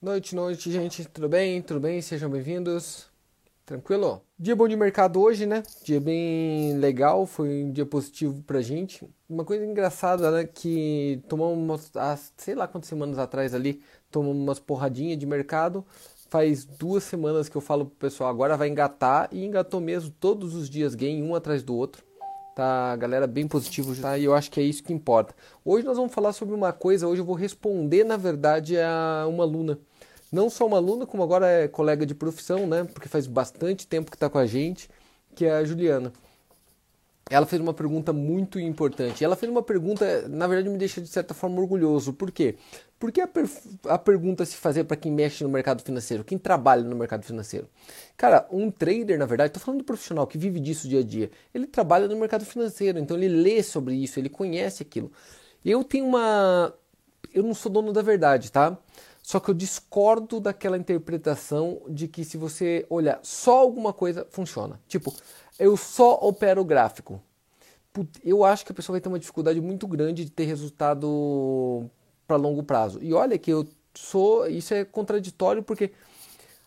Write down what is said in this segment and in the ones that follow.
Noite, noite, gente. Tudo bem? Tudo bem? Sejam bem-vindos. Tranquilo? Dia bom de mercado hoje, né? Dia bem legal, foi um dia positivo pra gente. Uma coisa engraçada, né? Que tomamos umas, sei lá quantas semanas atrás ali, tomamos umas porradinhas de mercado. Faz duas semanas que eu falo pro pessoal, agora vai engatar, e engatou mesmo todos os dias game, um atrás do outro. Tá, galera, bem positivo, tá? E eu acho que é isso que importa. Hoje nós vamos falar sobre uma coisa, hoje eu vou responder, na verdade, a uma aluna não só uma aluna, como agora é colega de profissão, né? Porque faz bastante tempo que está com a gente, que é a Juliana. Ela fez uma pergunta muito importante. Ela fez uma pergunta, na verdade, me deixa de certa forma orgulhoso. Por quê? Porque a, a pergunta se fazer para quem mexe no mercado financeiro, quem trabalha no mercado financeiro. Cara, um trader, na verdade, estou falando do profissional que vive disso dia a dia, ele trabalha no mercado financeiro, então ele lê sobre isso, ele conhece aquilo. Eu tenho uma. Eu não sou dono da verdade, tá? Só que eu discordo daquela interpretação de que se você olhar só alguma coisa, funciona. Tipo, eu só opero gráfico. Eu acho que a pessoa vai ter uma dificuldade muito grande de ter resultado para longo prazo. E olha que eu sou. Isso é contraditório porque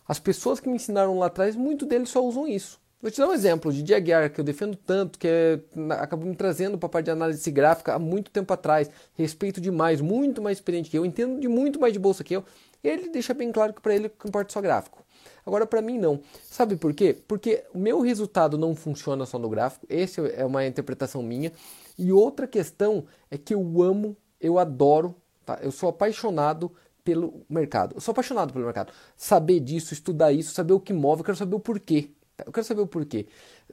as pessoas que me ensinaram lá atrás, muito deles só usam isso. Vou te dar um exemplo de Diaguiar, que eu defendo tanto, que é, acabou me trazendo para a parte de análise gráfica há muito tempo atrás. Respeito demais, muito mais experiente que eu, entendo de muito mais de bolsa que eu. Ele deixa bem claro que para ele que importa só gráfico. Agora, para mim, não. Sabe por quê? Porque o meu resultado não funciona só no gráfico. Essa é uma interpretação minha. E outra questão é que eu amo, eu adoro, tá? eu sou apaixonado pelo mercado. Eu sou apaixonado pelo mercado. Saber disso, estudar isso, saber o que move, eu quero saber o porquê. Eu quero saber o porquê.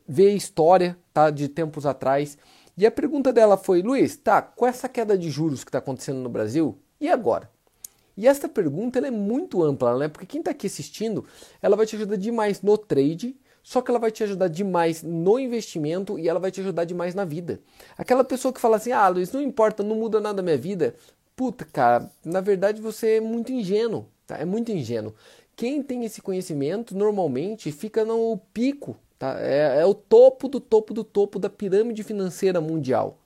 Ver a história tá, de tempos atrás. E a pergunta dela foi: Luiz, tá, com essa queda de juros que está acontecendo no Brasil, e agora? E essa pergunta é muito ampla, né? Porque quem está aqui assistindo, ela vai te ajudar demais no trade, só que ela vai te ajudar demais no investimento e ela vai te ajudar demais na vida. Aquela pessoa que fala assim: ah, Luiz, não importa, não muda nada na minha vida. Puta, cara, na verdade você é muito ingênuo, tá? É muito ingênuo. Quem tem esse conhecimento normalmente fica no pico, tá? é, é o topo do topo do topo da pirâmide financeira mundial.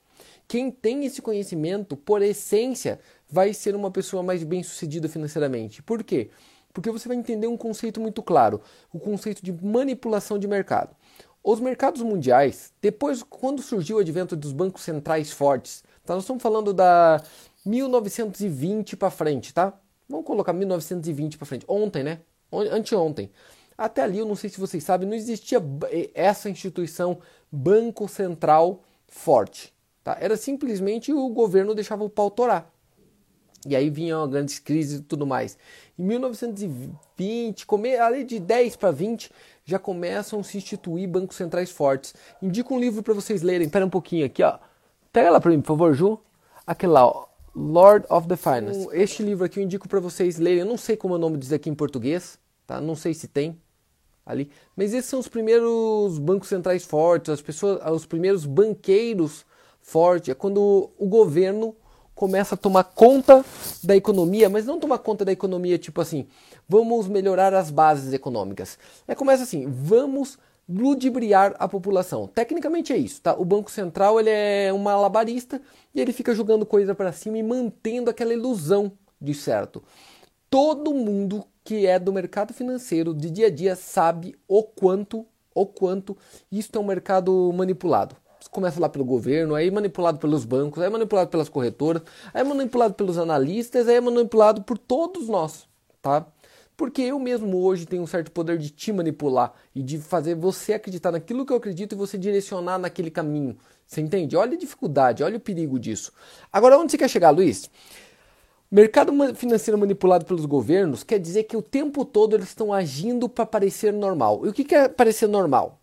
Quem tem esse conhecimento, por essência, vai ser uma pessoa mais bem sucedida financeiramente. Por quê? Porque você vai entender um conceito muito claro, o conceito de manipulação de mercado. Os mercados mundiais, depois, quando surgiu o advento dos bancos centrais fortes, tá? nós estamos falando da 1920 para frente, tá? Vamos colocar 1920 para frente. Ontem, né? Anteontem. Até ali, eu não sei se vocês sabem, não existia essa instituição Banco Central forte. Tá? Era simplesmente o governo deixava o pau torar. E aí vinham grandes crises e tudo mais. Em 1920, come, ali de 10 para 20, já começam a se instituir bancos centrais fortes. Indico um livro para vocês lerem. Espera um pouquinho aqui, ó. Pega lá para mim, por favor, Ju. Aquele lá, ó. Lord of the Finance. Este livro aqui eu indico para vocês lerem. Eu não sei como é o nome diz aqui em português, tá? Não sei se tem ali, mas esses são os primeiros bancos centrais fortes, as pessoas, os primeiros banqueiros fortes. É quando o governo começa a tomar conta da economia, mas não tomar conta da economia tipo assim, vamos melhorar as bases econômicas. É começa assim, vamos ludibriar a população. Tecnicamente é isso, tá? O Banco Central ele é um malabarista e ele fica jogando coisa para cima e mantendo aquela ilusão de certo. Todo mundo que é do mercado financeiro de dia a dia sabe o quanto, o quanto isso é um mercado manipulado. Começa lá pelo governo, aí é manipulado pelos bancos, aí é manipulado pelas corretoras, aí é manipulado pelos analistas, aí manipulado por todos nós, tá? Porque eu mesmo hoje tenho um certo poder de te manipular e de fazer você acreditar naquilo que eu acredito e você direcionar naquele caminho. Você entende? Olha a dificuldade, olha o perigo disso. Agora, onde você quer chegar, Luiz? Mercado financeiro manipulado pelos governos quer dizer que o tempo todo eles estão agindo para parecer normal. E o que é parecer normal?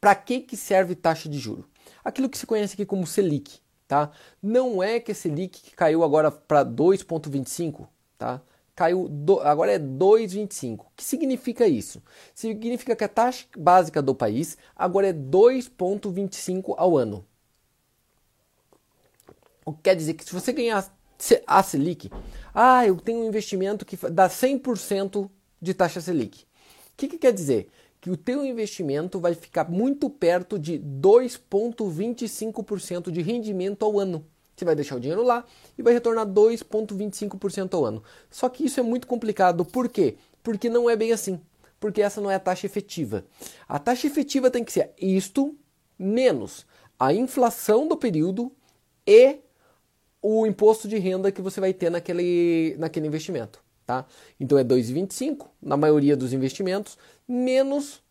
Para que, que serve taxa de juro? Aquilo que se conhece aqui como Selic, tá? Não é que a Selic que caiu agora para 2,25, tá? Caiu, do, agora é 2,25. O que significa isso? Significa que a taxa básica do país agora é 2,25 ao ano. O que quer dizer que se você ganhar a Selic, ah, eu tenho um investimento que dá 100% de taxa Selic. O que, que quer dizer? Que o teu investimento vai ficar muito perto de 2,25% de rendimento ao ano. Você vai deixar o dinheiro lá e vai retornar 2,25% ao ano. Só que isso é muito complicado. Por quê? Porque não é bem assim. Porque essa não é a taxa efetiva. A taxa efetiva tem que ser isto menos a inflação do período e o imposto de renda que você vai ter naquele, naquele investimento. Tá? Então é 2,25 na maioria dos investimentos, menos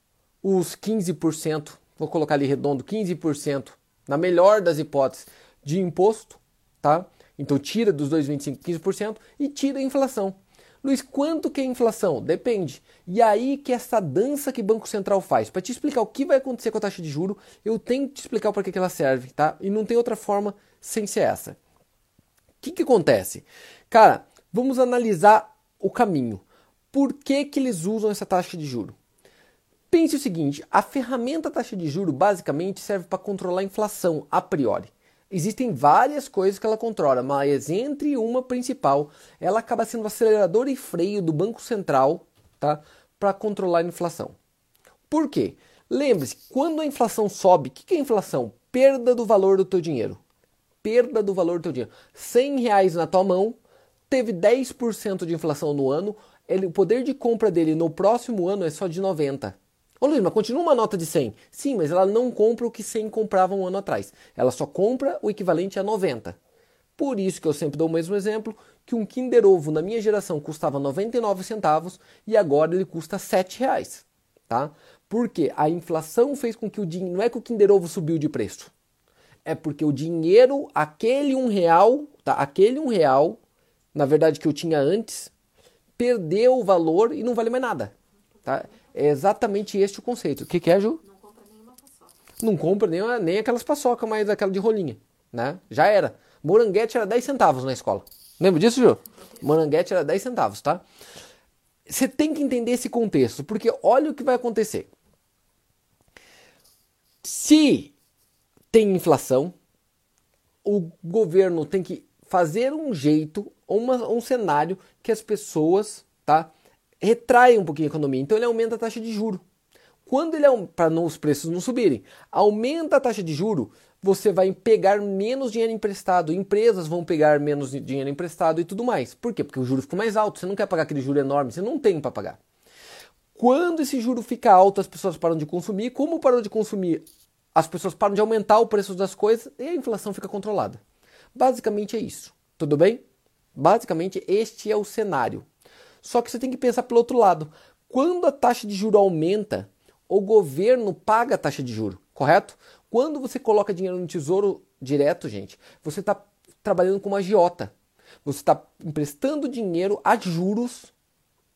os 15%, vou colocar ali redondo, 15%, na melhor das hipóteses, de imposto, tá? Então tira dos 2,25 15% e tira a inflação. Luiz, quanto que é inflação? Depende. E aí que essa dança que o Banco Central faz. Para te explicar o que vai acontecer com a taxa de juro, eu tenho que te explicar para que, que ela serve, tá? E não tem outra forma sem ser essa. O que, que acontece? Cara, vamos analisar o caminho. Por que, que eles usam essa taxa de juro? Pense o seguinte: a ferramenta taxa de juro basicamente serve para controlar a inflação a priori. Existem várias coisas que ela controla, mas entre uma principal, ela acaba sendo o acelerador e freio do Banco Central tá, para controlar a inflação. Por quê? Lembre-se, quando a inflação sobe, o que é inflação? Perda do valor do teu dinheiro. Perda do valor do teu dinheiro. 100 reais na tua mão, teve 10% de inflação no ano, ele, o poder de compra dele no próximo ano é só de 90. Ô Luiz, mas continua uma nota de 100. Sim, mas ela não compra o que 100 comprava um ano atrás. Ela só compra o equivalente a 90. Por isso que eu sempre dou o mesmo exemplo, que um Kinder Ovo na minha geração custava 99 centavos e agora ele custa 7 reais. Tá? Porque a inflação fez com que o dinheiro... Não é que o Kinder Ovo subiu de preço. É porque o dinheiro, aquele um real, tá? aquele um real, na verdade que eu tinha antes, perdeu o valor e não vale mais nada. Tá? É exatamente este o conceito. O que, que é, Ju? Não compra nenhuma paçoca. Não compra nem, nem aquelas paçoca, mas aquela de rolinha. Né? Já era. Moranguete era 10 centavos na escola. Lembra disso, Ju? Moranguete era 10 centavos, tá? Você tem que entender esse contexto, porque olha o que vai acontecer. Se tem inflação, o governo tem que fazer um jeito, uma, um cenário que as pessoas, tá? Retrai um pouquinho a economia, então ele aumenta a taxa de juro. Quando ele para os preços não subirem, aumenta a taxa de juro, você vai pegar menos dinheiro emprestado, empresas vão pegar menos dinheiro emprestado e tudo mais. Por quê? Porque o juro ficou mais alto, você não quer pagar aquele juro enorme, você não tem para pagar. Quando esse juro fica alto, as pessoas param de consumir. Como parou de consumir, as pessoas param de aumentar o preço das coisas e a inflação fica controlada. Basicamente é isso. Tudo bem? Basicamente este é o cenário. Só que você tem que pensar pelo outro lado. Quando a taxa de juro aumenta, o governo paga a taxa de juro, correto? Quando você coloca dinheiro no tesouro direto, gente, você está trabalhando com uma agiota. Você está emprestando dinheiro a juros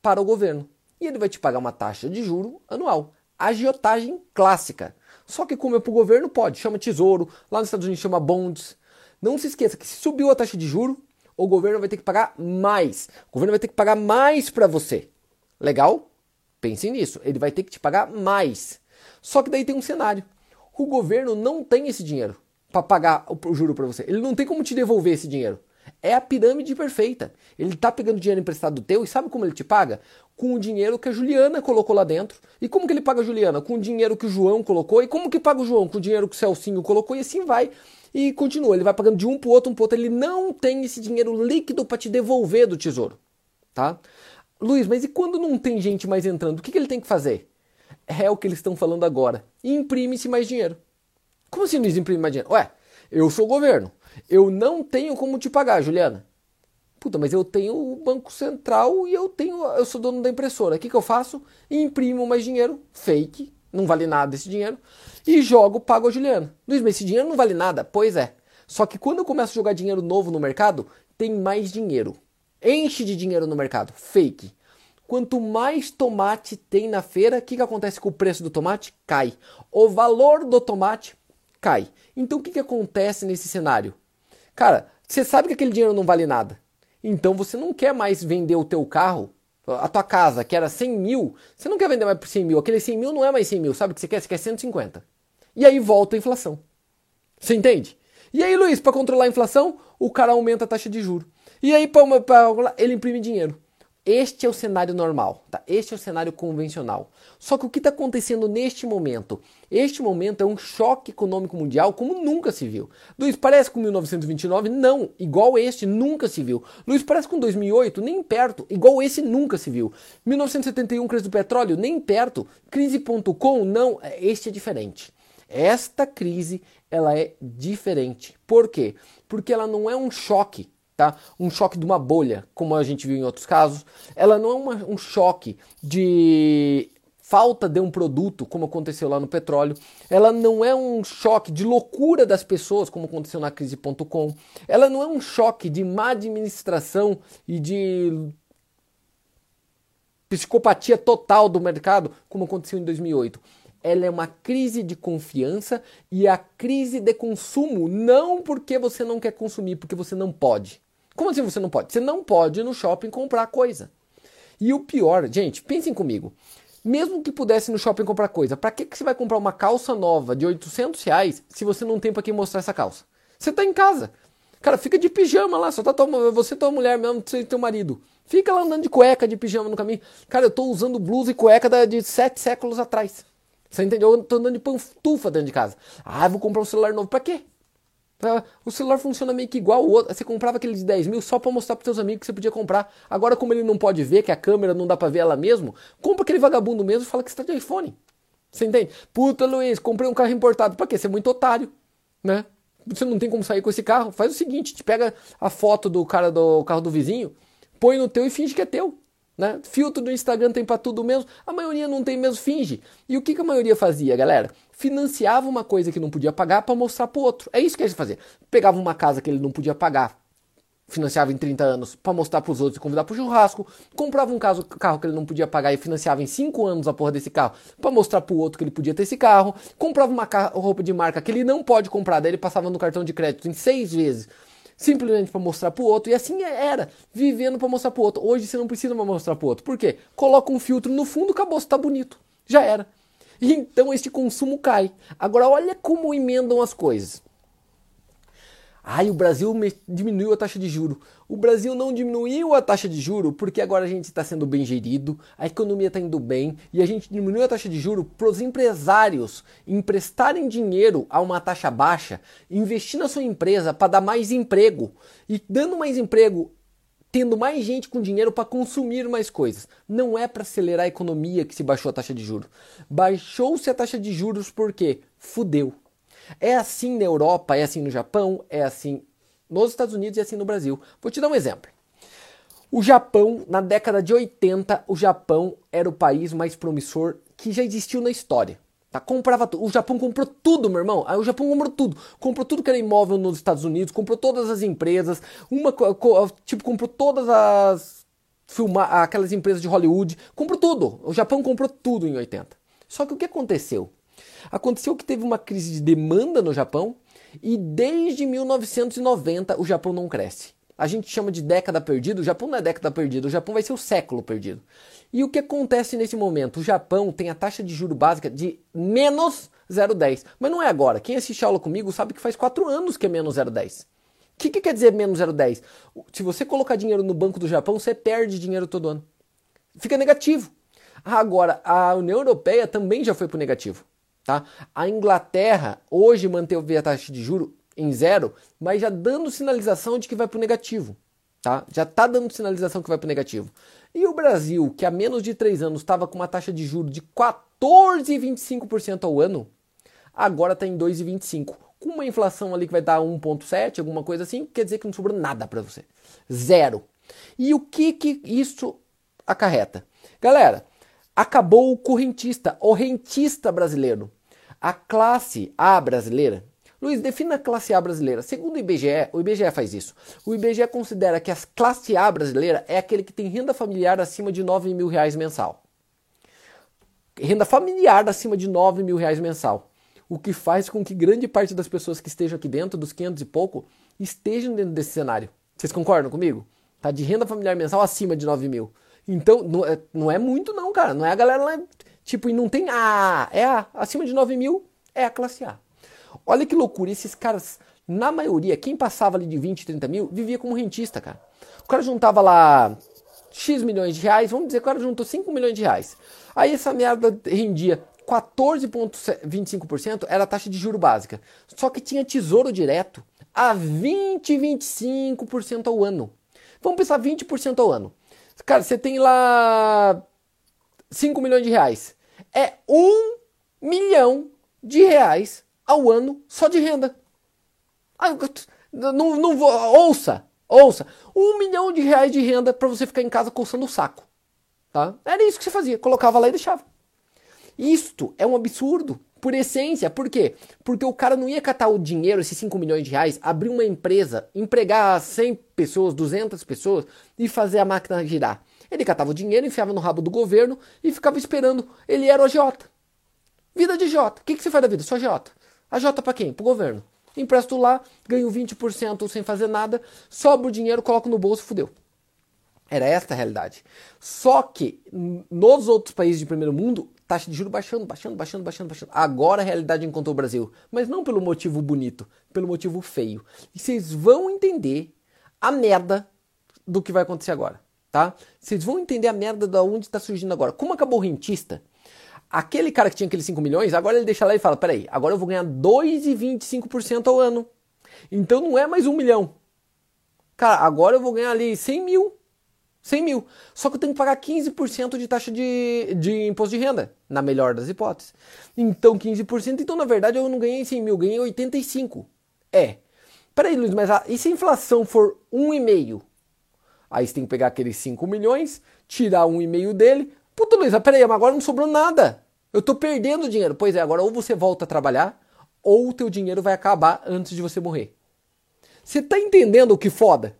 para o governo. E ele vai te pagar uma taxa de juro anual. Agiotagem clássica. Só que como é para o governo, pode. Chama tesouro. Lá nos Estados Unidos chama bonds. Não se esqueça que se subiu a taxa de juro, o governo vai ter que pagar mais. O governo vai ter que pagar mais para você. Legal? Pense nisso. Ele vai ter que te pagar mais. Só que daí tem um cenário. O governo não tem esse dinheiro para pagar o juro para você. Ele não tem como te devolver esse dinheiro. É a pirâmide perfeita. Ele está pegando dinheiro emprestado do teu e sabe como ele te paga? Com o dinheiro que a Juliana colocou lá dentro. E como que ele paga a Juliana? Com o dinheiro que o João colocou. E como que paga o João? Com o dinheiro que o Celcinho colocou. E assim vai e continua. Ele vai pagando de um para o outro, um para outro. Ele não tem esse dinheiro líquido para te devolver do tesouro. Tá? Luiz, mas e quando não tem gente mais entrando? O que, que ele tem que fazer? É o que eles estão falando agora. Imprime-se mais dinheiro. Como assim, Luiz, imprime mais dinheiro? Ué, eu sou o governo. Eu não tenho como te pagar, Juliana. Puta, mas eu tenho o Banco Central e eu tenho. Eu sou dono da impressora. O que, que eu faço? Imprimo mais dinheiro, fake, não vale nada esse dinheiro, e jogo, pago a Juliana. Luiz, mas esse dinheiro não vale nada? Pois é. Só que quando eu começo a jogar dinheiro novo no mercado, tem mais dinheiro. Enche de dinheiro no mercado. Fake. Quanto mais tomate tem na feira, o que, que acontece com o preço do tomate? Cai. O valor do tomate cai. Então o que, que acontece nesse cenário? Cara, você sabe que aquele dinheiro não vale nada. Então você não quer mais vender o teu carro a tua casa, que era 100 mil, você não quer vender mais por 100 mil. Aquele 100 mil não é mais 100 mil. Sabe o que você quer? Você quer 150. E aí volta a inflação. Você entende? E aí, Luiz, para controlar a inflação, o cara aumenta a taxa de juro. E aí, pra, pra, ele imprime dinheiro. Este é o cenário normal, tá? Este é o cenário convencional. Só que o que está acontecendo neste momento? Este momento é um choque econômico mundial como nunca se viu. Luiz, parece com 1929? Não, igual este nunca se viu. Luiz, parece com 2008? Nem perto, igual esse nunca se viu. 1971, crise do petróleo? Nem perto. Crise.com? Não, este é diferente. Esta crise, ela é diferente. Por quê? Porque ela não é um choque tá? Um choque de uma bolha, como a gente viu em outros casos. Ela não é uma, um choque de falta de um produto, como aconteceu lá no petróleo. Ela não é um choque de loucura das pessoas, como aconteceu na crise.com. Ela não é um choque de má administração e de psicopatia total do mercado, como aconteceu em 2008 ela é uma crise de confiança e a crise de consumo, não porque você não quer consumir, porque você não pode. Como assim você não pode? Você não pode ir no shopping comprar coisa. E o pior, gente, pensem comigo. Mesmo que pudesse no shopping comprar coisa, para que, que você vai comprar uma calça nova de 800 reais se você não tem para quem mostrar essa calça? Você tá em casa. Cara, fica de pijama lá, só tá tua, você tua mulher mesmo, você teu marido. Fica lá andando de cueca, de pijama no caminho. Cara, eu tô usando blusa e cueca de sete séculos atrás. Você entendeu? Eu tô andando de pantufa dentro de casa. Ah, vou comprar um celular novo. Pra quê? O celular funciona meio que igual o outro. Você comprava aquele de 10 mil só para mostrar para seus amigos que você podia comprar. Agora, como ele não pode ver, que a câmera não dá para ver ela mesmo, compra aquele vagabundo mesmo e fala que você tá de iPhone. Você entende? Puta, Luiz, comprei um carro importado. Pra quê? Você é muito otário, né? Você não tem como sair com esse carro. Faz o seguinte, te pega a foto do cara do carro do vizinho, põe no teu e finge que é teu. Né? Filtro do Instagram tem para tudo mesmo. A maioria não tem mesmo, finge. E o que, que a maioria fazia, galera? Financiava uma coisa que não podia pagar para mostrar pro outro. É isso que eles faziam. Pegava uma casa que ele não podia pagar, financiava em 30 anos para mostrar para os outros e convidar para o churrasco. Comprava um caso, carro que ele não podia pagar e financiava em 5 anos a porra desse carro para mostrar para o outro que ele podia ter esse carro. Comprava uma roupa de marca que ele não pode comprar, daí ele passava no cartão de crédito em 6 vezes simplesmente para mostrar para o outro. E assim era, vivendo para mostrar para o outro. Hoje você não precisa mais mostrar para o outro. Por quê? Coloca um filtro no fundo, acabou, está bonito. Já era. E então este consumo cai. Agora olha como emendam as coisas. Ai, o Brasil diminuiu a taxa de juro. O Brasil não diminuiu a taxa de juro porque agora a gente está sendo bem gerido, a economia está indo bem e a gente diminuiu a taxa de juro para os empresários emprestarem dinheiro a uma taxa baixa, investir na sua empresa para dar mais emprego e dando mais emprego, tendo mais gente com dinheiro para consumir mais coisas. Não é para acelerar a economia que se baixou a taxa de juros. Baixou-se a taxa de juros porque fudeu. É assim na Europa, é assim no Japão, é assim nos Estados Unidos e assim no Brasil. Vou te dar um exemplo. O Japão, na década de 80, o Japão era o país mais promissor que já existiu na história. Tá? Comprava O Japão comprou tudo, meu irmão. O Japão comprou tudo. Comprou tudo que era imóvel nos Estados Unidos, comprou todas as empresas, uma tipo comprou todas as filmar aquelas empresas de Hollywood, comprou tudo. O Japão comprou tudo em 80. Só que o que aconteceu? Aconteceu que teve uma crise de demanda no Japão e desde 1990 o Japão não cresce. A gente chama de década perdida, o Japão não é década perdida, o Japão vai ser o século perdido. E o que acontece nesse momento? O Japão tem a taxa de juro básica de menos 0,10. Mas não é agora. Quem assiste aula comigo sabe que faz 4 anos que é menos 0,10. O que, que quer dizer menos 0,10? Se você colocar dinheiro no Banco do Japão, você perde dinheiro todo ano. Fica negativo. Agora, a União Europeia também já foi para o negativo. Tá? A Inglaterra hoje manteve a taxa de juro em zero, mas já dando sinalização de que vai para o negativo. Tá? Já está dando sinalização que vai para o negativo. E o Brasil, que há menos de três anos estava com uma taxa de juro de 14,25% ao ano, agora está em 2,25%. Com uma inflação ali que vai dar 1,7%, alguma coisa assim, quer dizer que não sobrou nada para você. Zero. E o que, que isso acarreta? Galera, acabou o correntista, o rentista brasileiro. A classe A brasileira. Luiz, defina a classe A brasileira. Segundo o IBGE, o IBGE faz isso. O IBGE considera que a classe A brasileira é aquele que tem renda familiar acima de 9 mil reais mensal. Renda familiar acima de 9 mil reais mensal. O que faz com que grande parte das pessoas que estejam aqui dentro, dos 500 e pouco, estejam dentro desse cenário. Vocês concordam comigo? Tá de renda familiar mensal acima de 9 mil. Então, não é, não é muito não, cara. Não é a galera lá Tipo, e não tem A, é A. Acima de 9 mil é a classe A. Olha que loucura, esses caras, na maioria, quem passava ali de 20, 30 mil, vivia como rentista, cara. O cara juntava lá X milhões de reais, vamos dizer que o cara juntou 5 milhões de reais. Aí essa merda rendia 14,25% era a taxa de juro básica. Só que tinha tesouro direto a 20, 25% ao ano. Vamos pensar 20% ao ano. Cara, você tem lá 5 milhões de reais. É 1 milhão de reais ao ano só de renda. Não, não vou, ouça, ouça. Um milhão de reais de renda para você ficar em casa coçando o saco. Tá? Era isso que você fazia. Colocava lá e deixava. Isto é um absurdo. Por essência, por quê? Porque o cara não ia catar o dinheiro, esses 5 milhões de reais, abrir uma empresa, empregar 100 pessoas, 200 pessoas e fazer a máquina girar. Ele catava o dinheiro, enfiava no rabo do governo e ficava esperando. Ele era o agiota. Vida de Jota. O que, que você faz da vida? Só Jota. A Jota para quem? Pro governo. Empresto lá, ganho 20% sem fazer nada, sobra o dinheiro, coloco no bolso, fudeu. Era esta a realidade. Só que nos outros países de primeiro mundo, taxa de juros baixando, baixando, baixando, baixando, baixando. Agora a realidade encontrou o Brasil. Mas não pelo motivo bonito, pelo motivo feio. E vocês vão entender a merda do que vai acontecer agora, tá? Vocês vão entender a merda da onde está surgindo agora. Como acabou o rentista, aquele cara que tinha aqueles 5 milhões, agora ele deixa lá e fala: peraí, agora eu vou ganhar 2,25% ao ano. Então não é mais um milhão. Cara, agora eu vou ganhar ali 100 mil. 100 mil. Só que eu tenho que pagar 15% de taxa de, de imposto de renda, na melhor das hipóteses. Então 15%, então na verdade eu não ganhei 100 mil, ganhei 85. É. Peraí, Luiz, mas a, e se a inflação for 1,5? Aí você tem que pegar aqueles 5 milhões, tirar 1,5 dele. Puta, Luiz, peraí, mas agora não sobrou nada. Eu tô perdendo dinheiro. Pois é, agora ou você volta a trabalhar, ou o teu dinheiro vai acabar antes de você morrer. Você tá entendendo o que foda?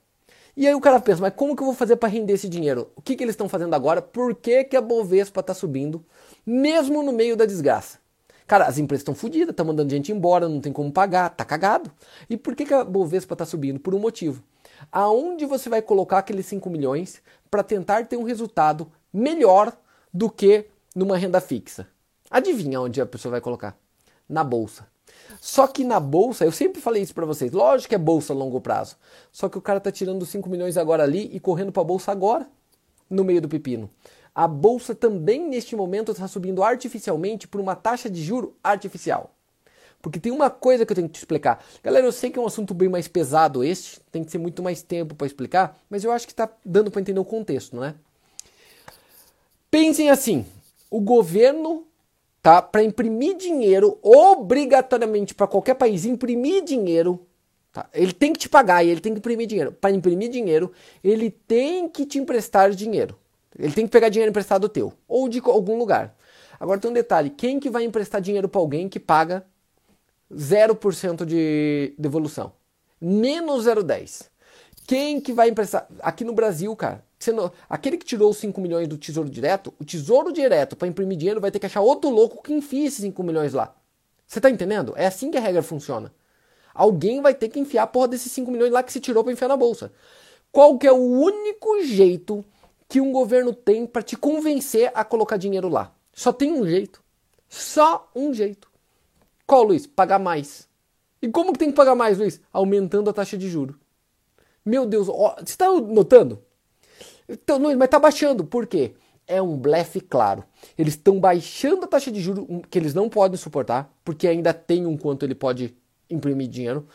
E aí o cara pensa, mas como que eu vou fazer para render esse dinheiro? O que, que eles estão fazendo agora? Por que, que a Bovespa está subindo, mesmo no meio da desgraça? Cara, as empresas estão fodidas, estão mandando gente embora, não tem como pagar, tá cagado. E por que, que a Bovespa está subindo? Por um motivo. Aonde você vai colocar aqueles 5 milhões para tentar ter um resultado melhor do que numa renda fixa? Adivinha onde a pessoa vai colocar? Na bolsa. Só que na bolsa, eu sempre falei isso para vocês, lógico que é bolsa a longo prazo. Só que o cara tá tirando 5 milhões agora ali e correndo para a bolsa agora, no meio do pepino. A bolsa também neste momento está subindo artificialmente por uma taxa de juro artificial. Porque tem uma coisa que eu tenho que te explicar. Galera, eu sei que é um assunto bem mais pesado este, tem que ser muito mais tempo para explicar, mas eu acho que está dando para entender o contexto, não é? Pensem assim: o governo tá? Para imprimir dinheiro obrigatoriamente para qualquer país imprimir dinheiro, tá? Ele tem que te pagar e ele tem que imprimir dinheiro. Para imprimir dinheiro, ele tem que te emprestar dinheiro. Ele tem que pegar dinheiro emprestado teu ou de algum lugar. Agora tem um detalhe, quem que vai emprestar dinheiro para alguém que paga 0% de devolução? Menos 0,10. Quem que vai emprestar? Aqui no Brasil, cara, aquele que tirou os 5 milhões do Tesouro Direto, o Tesouro Direto para imprimir dinheiro vai ter que achar outro louco que enfie esses 5 milhões lá. Você tá entendendo? É assim que a regra funciona. Alguém vai ter que enfiar a porra desses 5 milhões lá que se tirou para enfiar na bolsa. Qual que é o único jeito que um governo tem para te convencer a colocar dinheiro lá? Só tem um jeito. Só um jeito. Qual, Luiz? Pagar mais. E como que tem que pagar mais, Luiz? Aumentando a taxa de juro. Meu Deus, ó, você está notando? Então, não, mas está baixando. Por quê? É um blefe claro. Eles estão baixando a taxa de juros que eles não podem suportar, porque ainda tem um quanto ele pode imprimir dinheiro.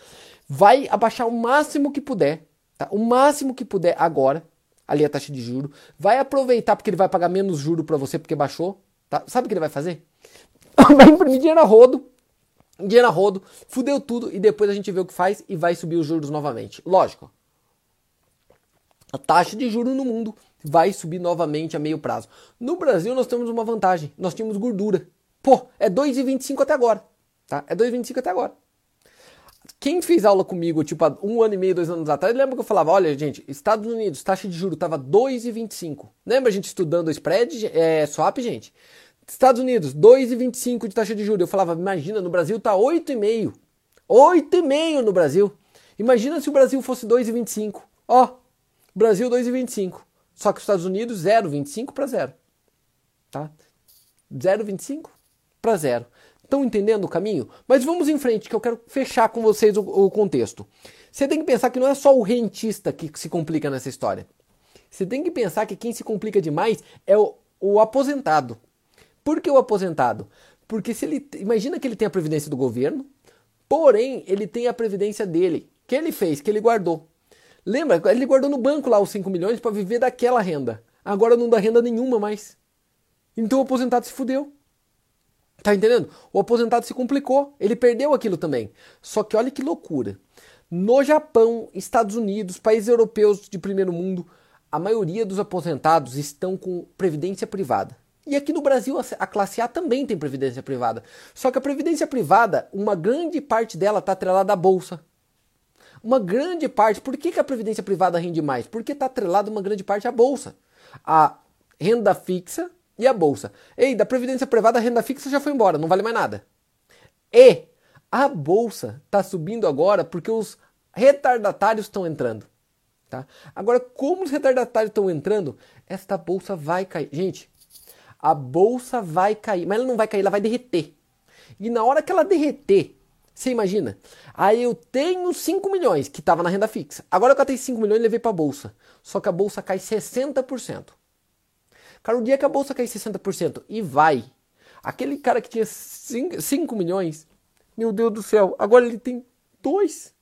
Vai abaixar o máximo que puder, tá? o máximo que puder agora, ali a taxa de juro. Vai aproveitar porque ele vai pagar menos juro para você porque baixou. Tá? Sabe o que ele vai fazer? Vai imprimir dinheiro a rodo, dinheiro a rodo, fudeu tudo e depois a gente vê o que faz e vai subir os juros novamente. Lógico, a taxa de juros no mundo vai subir novamente a meio prazo. No Brasil nós temos uma vantagem, nós tínhamos gordura. Pô, é 2,25 até agora, tá? É 2,25 até agora. Quem fez aula comigo, tipo, há um ano e meio, dois anos atrás, lembra que eu falava, olha, gente, Estados Unidos, taxa de juros tava 2,25. Lembra a gente estudando spread, é, swap, gente? Estados Unidos, 2,25 de taxa de juros. Eu falava, imagina, no Brasil tá 8,5. 8,5 no Brasil. Imagina se o Brasil fosse 2,25. Ó, Brasil 2,25. Só que os Estados Unidos 0,25 para 0. Tá? 0,25 para 0. Estão entendendo o caminho? Mas vamos em frente, que eu quero fechar com vocês o, o contexto. Você tem que pensar que não é só o rentista que se complica nessa história. Você tem que pensar que quem se complica demais é o, o aposentado. Por que o aposentado? Porque se ele. Imagina que ele tem a previdência do governo, porém ele tem a previdência dele. Que ele fez, que ele guardou. Lembra? Ele guardou no banco lá os 5 milhões para viver daquela renda. Agora não dá renda nenhuma mais. Então o aposentado se fudeu. Tá entendendo? O aposentado se complicou. Ele perdeu aquilo também. Só que olha que loucura. No Japão, Estados Unidos, países europeus de primeiro mundo, a maioria dos aposentados estão com previdência privada. E aqui no Brasil a classe A também tem previdência privada. Só que a previdência privada, uma grande parte dela está atrelada à bolsa. Uma grande parte. Por que, que a previdência privada rende mais? Porque está atrelada uma grande parte à bolsa. A renda fixa e a bolsa. Ei, da previdência privada a renda fixa já foi embora, não vale mais nada. E a bolsa está subindo agora porque os retardatários estão entrando. Tá? Agora, como os retardatários estão entrando, esta bolsa vai cair. Gente, a bolsa vai cair, mas ela não vai cair, ela vai derreter. E na hora que ela derreter, você imagina? Aí eu tenho 5 milhões que estava na renda fixa. Agora eu catei 5 milhões e levei para a bolsa. Só que a bolsa cai 60%. Cara, o dia que a bolsa cair 60% e vai, aquele cara que tinha 5 milhões, meu Deus do céu, agora ele tem 2.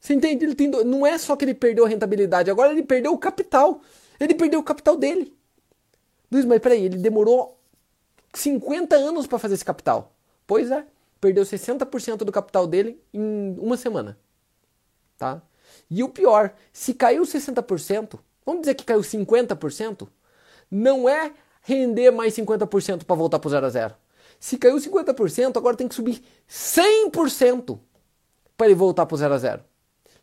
Você entende? Ele tem dois. Não é só que ele perdeu a rentabilidade, agora ele perdeu o capital. Ele perdeu o capital dele. Luiz, mas peraí, ele demorou 50 anos para fazer esse capital. Pois é, perdeu 60% do capital dele em uma semana. Tá? E o pior, se caiu 60%, vamos dizer que caiu 50%, não é render mais 50% para voltar para o 0 a 0. Se caiu 50%, agora tem que subir 100% para ele voltar para o 0 a 0.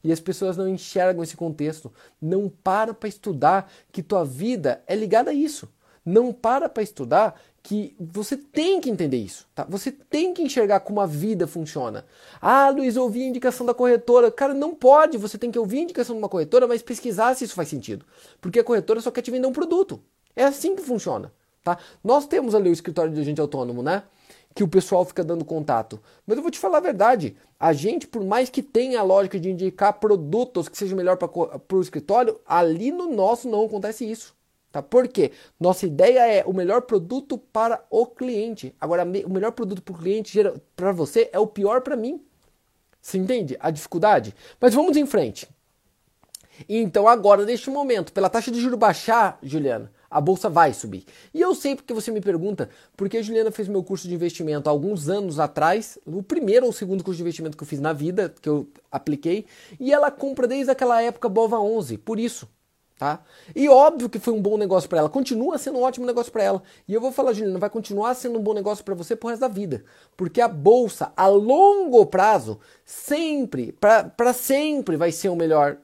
E as pessoas não enxergam esse contexto, não param para estudar que tua vida é ligada a isso não para para estudar que você tem que entender isso, tá? Você tem que enxergar como a vida funciona. Ah, Luiz, ouvi a indicação da corretora. Cara, não pode. Você tem que ouvir a indicação de uma corretora, mas pesquisar se isso faz sentido. Porque a corretora só quer te vender um produto. É assim que funciona, tá? Nós temos ali o escritório de agente autônomo, né? Que o pessoal fica dando contato. Mas eu vou te falar a verdade. A gente, por mais que tenha a lógica de indicar produtos que sejam melhor para o escritório, ali no nosso não acontece isso. Tá? Por quê? Nossa ideia é o melhor produto para o cliente. Agora, o melhor produto para o cliente para você é o pior para mim. Você entende a dificuldade? Mas vamos em frente. Então, agora, neste momento, pela taxa de juro baixar, Juliana, a bolsa vai subir. E eu sei porque você me pergunta, porque a Juliana fez meu curso de investimento há alguns anos atrás, o primeiro ou segundo curso de investimento que eu fiz na vida, que eu apliquei, e ela compra desde aquela época Bova 11, por isso. Tá? E óbvio que foi um bom negócio para ela, continua sendo um ótimo negócio para ela. E eu vou falar, Juliana, vai continuar sendo um bom negócio para você pro resto da vida. Porque a bolsa, a longo prazo, sempre, para sempre vai ser o melhor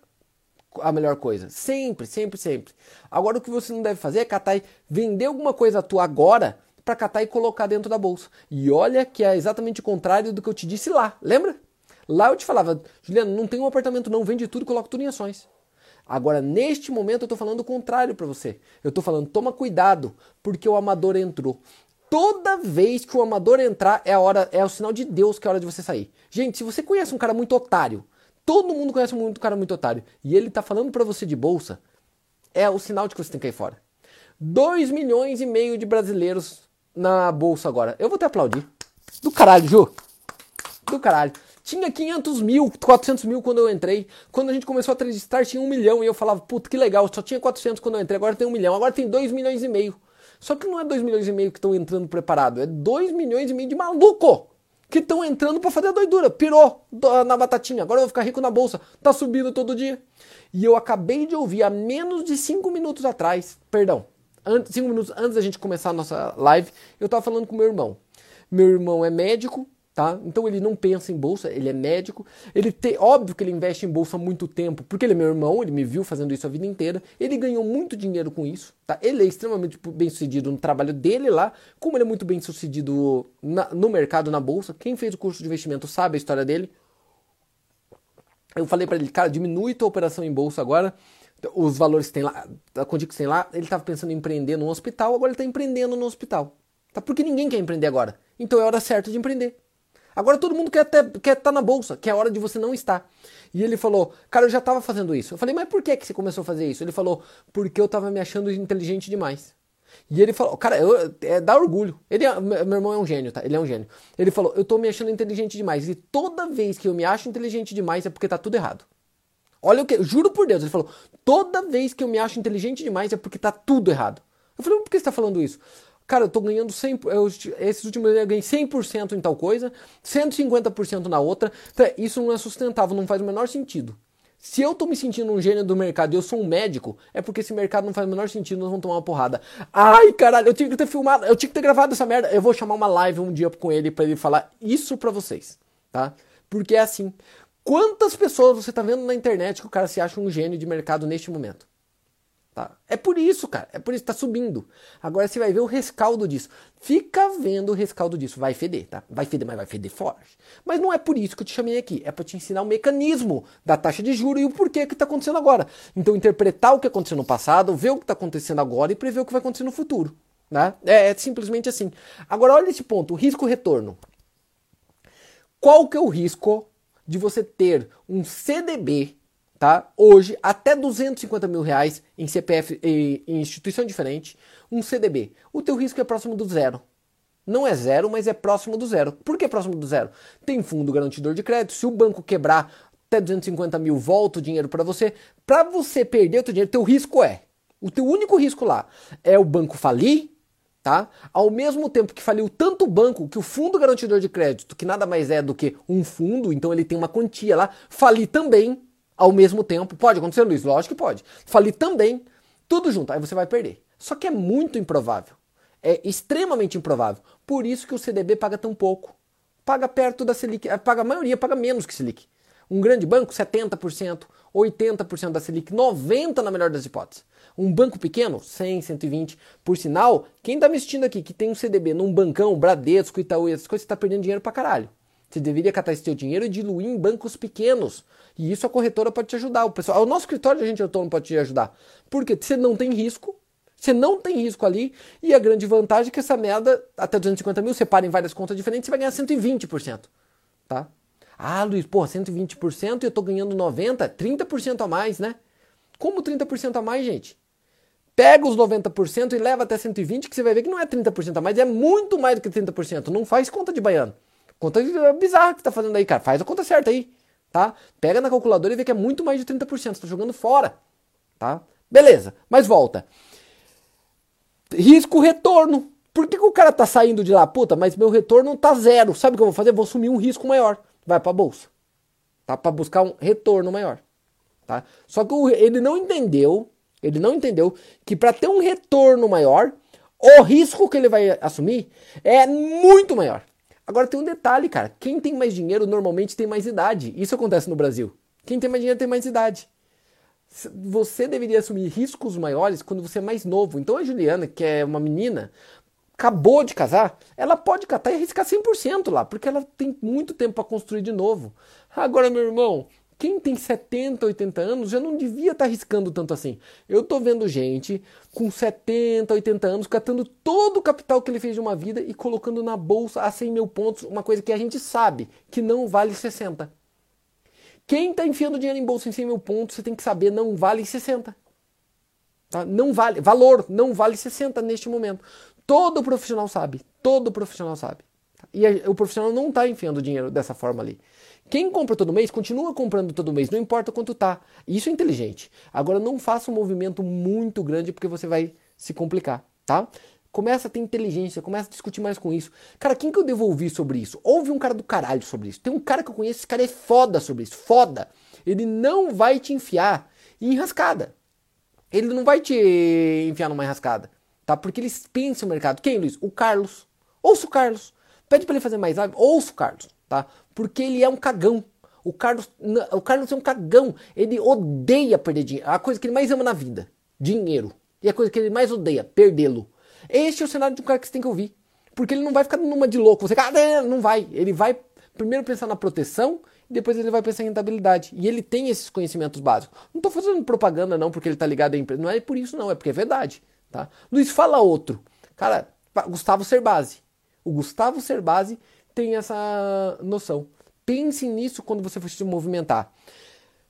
a melhor coisa. Sempre, sempre, sempre. Agora o que você não deve fazer é catar e vender alguma coisa tua agora para catar e colocar dentro da bolsa. E olha que é exatamente o contrário do que eu te disse lá. Lembra? Lá eu te falava, Juliana, não tem um apartamento não, vende tudo e coloca tudo em ações. Agora, neste momento, eu estou falando o contrário para você. Eu estou falando, toma cuidado, porque o amador entrou. Toda vez que o amador entrar, é a hora, é o sinal de Deus que é a hora de você sair. Gente, se você conhece um cara muito otário, todo mundo conhece um cara muito otário, e ele está falando para você de bolsa, é o sinal de que você tem que ir fora. 2 milhões e meio de brasileiros na bolsa agora. Eu vou te aplaudir. Do caralho, Ju. Do caralho. Tinha 500 mil, 400 mil quando eu entrei. Quando a gente começou a acreditar, tinha um milhão. E eu falava, puta, que legal, só tinha 400 quando eu entrei, agora tem um milhão. Agora tem 2 milhões e meio. Só que não é 2 milhões e meio que estão entrando preparado, é 2 milhões e meio de maluco que estão entrando para fazer a doidura. Pirou na batatinha, agora eu vou ficar rico na bolsa. Tá subindo todo dia. E eu acabei de ouvir há menos de 5 minutos atrás, perdão, 5 minutos antes da gente começar a nossa live, eu tava falando com meu irmão. Meu irmão é médico, Tá? Então ele não pensa em bolsa, ele é médico, ele óbvio que ele investe em bolsa há muito tempo, porque ele é meu irmão, ele me viu fazendo isso a vida inteira, ele ganhou muito dinheiro com isso, tá? Ele é extremamente bem sucedido no trabalho dele lá, como ele é muito bem sucedido na, no mercado, na bolsa, quem fez o curso de investimento sabe a história dele. Eu falei para ele, cara, diminui tua operação em bolsa agora, os valores que tem lá, a quantia que tem lá, ele estava pensando em empreender no hospital, agora ele está empreendendo no hospital, tá? Porque ninguém quer empreender agora, então é hora certa de empreender. Agora todo mundo quer estar quer tá na bolsa, que é a hora de você não estar. E ele falou, cara, eu já estava fazendo isso. Eu falei, mas por que, que você começou a fazer isso? Ele falou, porque eu estava me achando inteligente demais. E ele falou, cara, eu, é, dá orgulho. Ele, é, meu irmão é um gênio, tá? Ele é um gênio. Ele falou, eu tô me achando inteligente demais. E toda vez que eu me acho inteligente demais é porque tá tudo errado. Olha o que, juro por Deus, ele falou, toda vez que eu me acho inteligente demais é porque tá tudo errado. Eu falei, por que você tá falando isso? Cara, eu tô ganhando 100%, eu, esses últimos eu ganhei 100% em tal coisa, 150% na outra. Então, isso não é sustentável, não faz o menor sentido. Se eu tô me sentindo um gênio do mercado e eu sou um médico, é porque esse mercado não faz o menor sentido, nós vamos tomar uma porrada. Ai, caralho, eu tinha que ter filmado, eu tinha que ter gravado essa merda. Eu vou chamar uma live um dia com ele para ele falar isso pra vocês, tá? Porque é assim. Quantas pessoas você tá vendo na internet que o cara se acha um gênio de mercado neste momento? Tá? É por isso, cara. É por isso que tá subindo. Agora você vai ver o rescaldo disso. Fica vendo o rescaldo disso. Vai feder, tá? Vai feder, mas vai feder forte. Mas não é por isso que eu te chamei aqui. É para te ensinar o mecanismo da taxa de juros e o porquê que tá acontecendo agora. Então, interpretar o que aconteceu no passado, ver o que tá acontecendo agora e prever o que vai acontecer no futuro. Né? É, é simplesmente assim. Agora, olha esse ponto: risco-retorno. Qual que é o risco de você ter um CDB tá? Hoje, até 250 mil reais em CPF em instituição diferente, um CDB. O teu risco é próximo do zero. Não é zero, mas é próximo do zero. Por que próximo do zero? Tem fundo garantidor de crédito. Se o banco quebrar até 250 mil, volta o dinheiro para você. Para você perder o teu dinheiro, teu risco é. O teu único risco lá é o banco falir, tá? Ao mesmo tempo que faliu tanto o banco que o fundo garantidor de crédito, que nada mais é do que um fundo, então ele tem uma quantia lá, falir também ao mesmo tempo. Pode acontecer, Luiz? Lógico que pode. Falir também, tudo junto, aí você vai perder. Só que é muito improvável. É extremamente improvável. Por isso que o CDB paga tão pouco. Paga perto da Selic, paga a maioria paga menos que Selic. Um grande banco, 70%, 80% da Selic, 90% na melhor das hipóteses. Um banco pequeno, 100, 120. Por sinal, quem está me assistindo aqui que tem um CDB num bancão, Bradesco, Itaú, essas coisas, está perdendo dinheiro pra caralho. Você deveria catar esse teu dinheiro e diluir em bancos pequenos. E isso a corretora pode te ajudar. O pessoal, o nosso escritório de agente autônomo pode te ajudar. Porque você não tem risco, você não tem risco ali, e a grande vantagem é que essa merda, até 250 mil, você para em várias contas diferentes, você vai ganhar 120%. Tá? Ah, Luiz, porra, 120% e eu tô ganhando 90%, 30% a mais, né? Como 30% a mais, gente? Pega os 90% e leva até 120%, que você vai ver que não é 30% a mais, é muito mais do que 30%. Não faz conta de baiano. Conta bizarra que tá fazendo aí, cara. Faz a conta certa aí, tá? Pega na calculadora e vê que é muito mais de 30%. Você tá jogando fora, tá? Beleza, mas volta. Risco retorno. Por que, que o cara tá saindo de lá? Puta, mas meu retorno tá zero. Sabe o que eu vou fazer? Vou assumir um risco maior. Vai pra bolsa. Tá? Pra buscar um retorno maior. Tá? Só que ele não entendeu, ele não entendeu que para ter um retorno maior, o risco que ele vai assumir é muito maior. Agora tem um detalhe, cara. Quem tem mais dinheiro normalmente tem mais idade. Isso acontece no Brasil. Quem tem mais dinheiro tem mais idade. Você deveria assumir riscos maiores quando você é mais novo. Então a Juliana, que é uma menina, acabou de casar, ela pode catar e arriscar 100% lá, porque ela tem muito tempo para construir de novo. Agora, meu irmão, quem tem 70, 80 anos já não devia estar tá arriscando tanto assim. Eu tô vendo gente com 70, 80 anos catando todo o capital que ele fez de uma vida e colocando na bolsa a 100 mil pontos, uma coisa que a gente sabe que não vale 60. Quem está enfiando dinheiro em bolsa em 100 mil pontos, você tem que saber, não vale 60. Tá? Não vale, valor não vale 60 neste momento. Todo profissional sabe, todo profissional sabe. E o profissional não está enfiando dinheiro dessa forma ali. Quem compra todo mês, continua comprando todo mês, não importa quanto tá. Isso é inteligente. Agora não faça um movimento muito grande porque você vai se complicar, tá? Começa a ter inteligência, começa a discutir mais com isso. Cara, quem que eu devolvi sobre isso? Houve um cara do caralho sobre isso. Tem um cara que eu conheço, esse cara é foda sobre isso, foda. Ele não vai te enfiar em enrascada. Ele não vai te enfiar numa enrascada, tá? Porque eles pensam no mercado. Quem, Luiz? O Carlos. Ouça o Carlos. Pede para ele fazer mais live. Ouça o Carlos tá? Porque ele é um cagão. O Carlos, o Carlos é um cagão. Ele odeia perder dinheiro. A coisa que ele mais ama na vida, dinheiro. E a coisa que ele mais odeia, perdê-lo. Este é o cenário de um cara que você tem que ouvir. Porque ele não vai ficar numa de louco. Você, cara, não vai. Ele vai primeiro pensar na proteção e depois ele vai pensar em rentabilidade. E ele tem esses conhecimentos básicos. Não estou fazendo propaganda não porque ele está ligado à empresa. Não é por isso não, é porque é verdade. Tá? Luiz, fala outro. Cara, Gustavo Cerbasi. O Gustavo Cerbasi tem essa noção. Pense nisso quando você for se movimentar.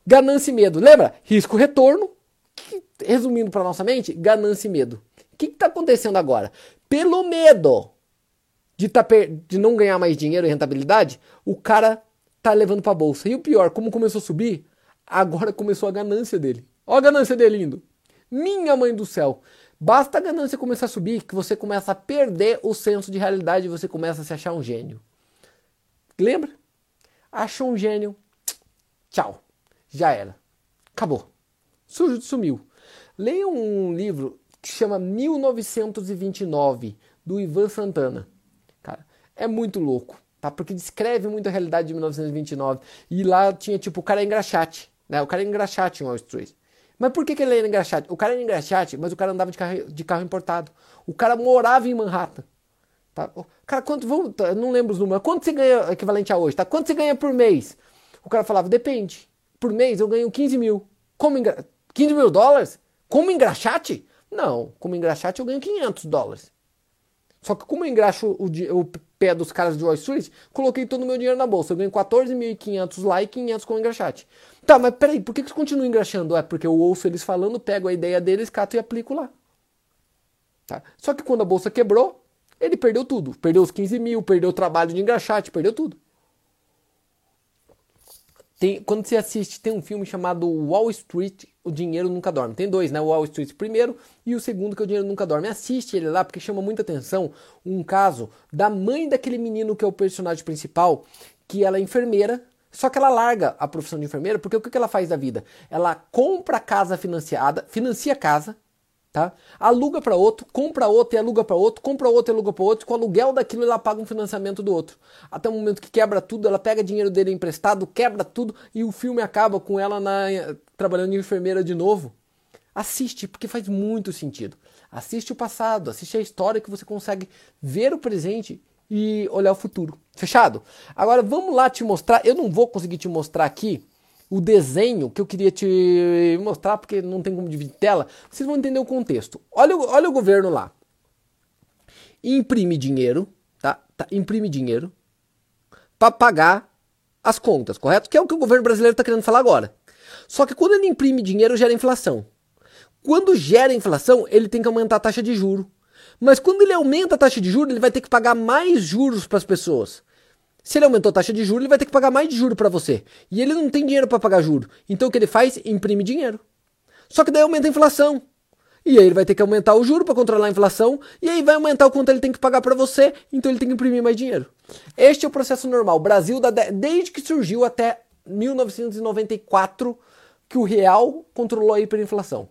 Ganância e medo. Lembra? Risco retorno. Resumindo para nossa mente, ganância e medo. O que está acontecendo agora? Pelo medo de, tá de não ganhar mais dinheiro e rentabilidade, o cara tá levando para bolsa. E o pior, como começou a subir, agora começou a ganância dele. Ó a ganância dele indo. Minha mãe do céu. Basta a ganância começar a subir que você começa a perder o senso de realidade e você começa a se achar um gênio. Lembra? Achou um gênio. Tchau. Já era. Acabou. Sumiu. Leia um livro que chama 1929, do Ivan Santana. Cara, é muito louco, tá? Porque descreve muito a realidade de 1929. E lá tinha, tipo, o cara é engraxate, né? O cara é engraxate em Wall Street. Mas por que, que ele era engraxate? O cara era engraxate, mas o cara andava de carro, de carro importado. O cara morava em Manhattan. Tá? Cara, quanto. Tá, não lembro os números. Quanto você ganha equivalente a hoje? Tá? Quanto você ganha por mês? O cara falava, depende. Por mês eu ganho 15 mil. Como engra... 15 mil dólares? Como engraxate? Não, como engraxate eu ganho 500 dólares. Só que como eu engraxo o, o pé dos caras de Wall Street, coloquei todo o meu dinheiro na bolsa. Eu ganho 14.500 lá e 500 com engraxate. Tá, mas peraí, por que você continua engraxando? É porque eu ouço eles falando, pego a ideia deles, cato e aplico lá. Tá? Só que quando a bolsa quebrou, ele perdeu tudo. Perdeu os 15 mil, perdeu o trabalho de engraxate, perdeu tudo. Tem, quando você assiste, tem um filme chamado Wall Street, O Dinheiro Nunca Dorme. Tem dois, né? O Wall Street primeiro e o segundo, que é O Dinheiro Nunca Dorme. Assiste ele lá, porque chama muita atenção um caso da mãe daquele menino que é o personagem principal, que ela é enfermeira, só que ela larga a profissão de enfermeira, porque o que ela faz da vida? Ela compra casa financiada, financia casa, tá? Aluga para outro, compra outro e aluga para outro, compra outro e aluga para outro, com o aluguel daquilo ela paga um financiamento do outro. Até o momento que quebra tudo, ela pega dinheiro dele emprestado, quebra tudo e o filme acaba com ela na, trabalhando de enfermeira de novo. Assiste, porque faz muito sentido. Assiste o passado, assiste a história que você consegue ver o presente e olhar o futuro. Fechado? Agora vamos lá te mostrar. Eu não vou conseguir te mostrar aqui o desenho que eu queria te mostrar, porque não tem como dividir tela, vocês vão entender o contexto. Olha, olha o governo lá. Imprime dinheiro, tá? tá imprime dinheiro para pagar as contas, correto? Que é o que o governo brasileiro está querendo falar agora. Só que quando ele imprime dinheiro, gera inflação. Quando gera inflação, ele tem que aumentar a taxa de juro. Mas quando ele aumenta a taxa de juros, ele vai ter que pagar mais juros para as pessoas. Se ele aumentou a taxa de juros, ele vai ter que pagar mais de juro para você. E ele não tem dinheiro para pagar juro. Então o que ele faz? Imprime dinheiro. Só que daí aumenta a inflação. E aí ele vai ter que aumentar o juro para controlar a inflação, e aí vai aumentar o quanto ele tem que pagar para você, então ele tem que imprimir mais dinheiro. Este é o processo normal. Brasil, desde que surgiu até 1994, que o real controlou a hiperinflação.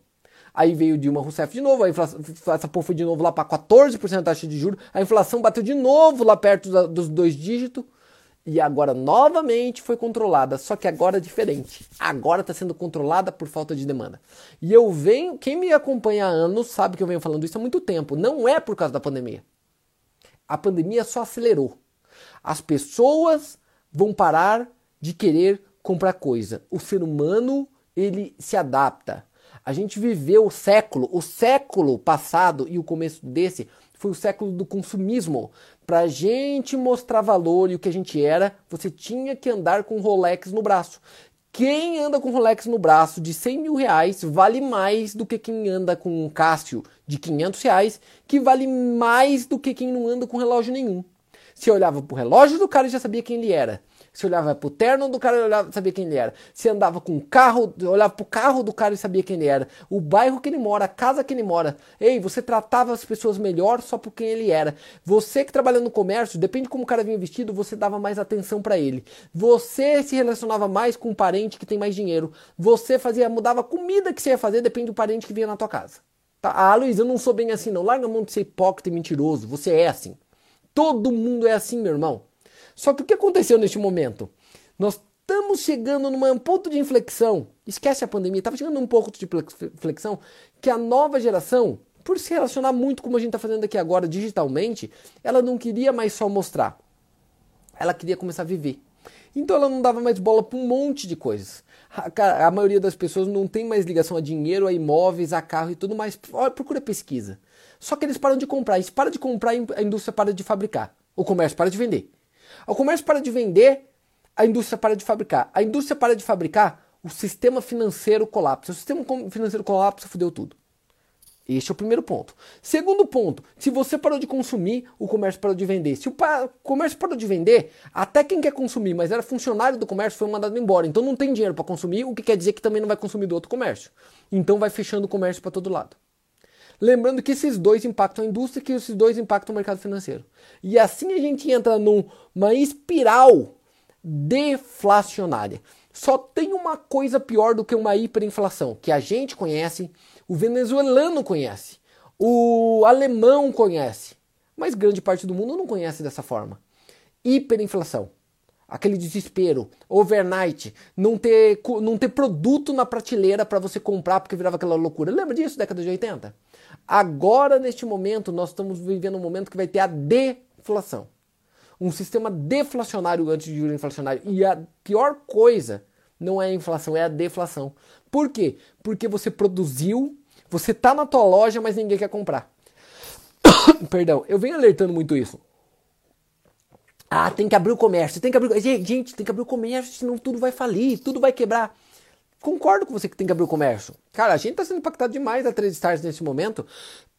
Aí veio Dilma Rousseff de novo, a inflação, essa porra foi de novo lá para 14% a taxa de juros, a inflação bateu de novo lá perto dos dois dígitos, e agora novamente foi controlada, só que agora é diferente. Agora está sendo controlada por falta de demanda. E eu venho, quem me acompanha há anos sabe que eu venho falando isso há muito tempo. Não é por causa da pandemia. A pandemia só acelerou. As pessoas vão parar de querer comprar coisa. O ser humano ele se adapta. A gente viveu o século, o século passado e o começo desse foi o século do consumismo. Pra gente mostrar valor e o que a gente era, você tinha que andar com Rolex no braço. Quem anda com Rolex no braço de 100 mil reais vale mais do que quem anda com um Cássio de 500 reais, que vale mais do que quem não anda com relógio nenhum. Você olhava pro relógio do cara já sabia quem ele era. Se olhava pro terno do cara, olhava, sabia quem ele era. Se andava com o carro, olhava pro carro do cara e sabia quem ele era. O bairro que ele mora, a casa que ele mora. Ei, você tratava as pessoas melhor só por quem ele era. Você que trabalha no comércio, depende de como o cara vinha vestido, você dava mais atenção para ele. Você se relacionava mais com um parente que tem mais dinheiro. Você fazia, mudava a comida que você ia fazer, depende do parente que vinha na tua casa. Tá? Ah, Luiz, eu não sou bem assim não. Larga a mão de ser hipócrita e mentiroso. Você é assim. Todo mundo é assim, meu irmão. Só que o que aconteceu neste momento? Nós estamos chegando num ponto de inflexão. Esquece a pandemia, estava chegando num ponto de inflexão que a nova geração, por se relacionar muito como a gente está fazendo aqui agora digitalmente, ela não queria mais só mostrar. Ela queria começar a viver. Então ela não dava mais bola para um monte de coisas. A, a, maioria das pessoas não tem mais ligação a dinheiro, a imóveis, a carro e tudo mais. Olha, procura pesquisa. Só que eles param de comprar. Eles param de comprar, a indústria para de fabricar. O comércio para de vender. O comércio para de vender, a indústria para de fabricar. A indústria para de fabricar, o sistema financeiro colapsa. O sistema financeiro colapsa, fudeu tudo. Este é o primeiro ponto. Segundo ponto, se você parou de consumir, o comércio parou de vender. Se o comércio parou de vender, até quem quer consumir, mas era funcionário do comércio, foi mandado embora. Então não tem dinheiro para consumir, o que quer dizer que também não vai consumir do outro comércio. Então vai fechando o comércio para todo lado. Lembrando que esses dois impactam a indústria, que esses dois impactam o mercado financeiro. E assim a gente entra numa espiral deflacionária. Só tem uma coisa pior do que uma hiperinflação, que a gente conhece, o venezuelano conhece, o alemão conhece, mas grande parte do mundo não conhece dessa forma. Hiperinflação. Aquele desespero, overnight, não ter, não ter produto na prateleira para você comprar porque virava aquela loucura. Lembra disso, década de 80? Agora, neste momento, nós estamos vivendo um momento que vai ter a deflação um sistema deflacionário antes de juro inflacionário. E a pior coisa não é a inflação, é a deflação. Por quê? Porque você produziu, você tá na tua loja, mas ninguém quer comprar. Perdão, eu venho alertando muito isso. Ah, tem que abrir o comércio, tem que abrir. Gente, tem que abrir o comércio, senão tudo vai falir, tudo vai quebrar. Concordo com você que tem que abrir o comércio. Cara, a gente está sendo impactado demais da 3 Stars nesse momento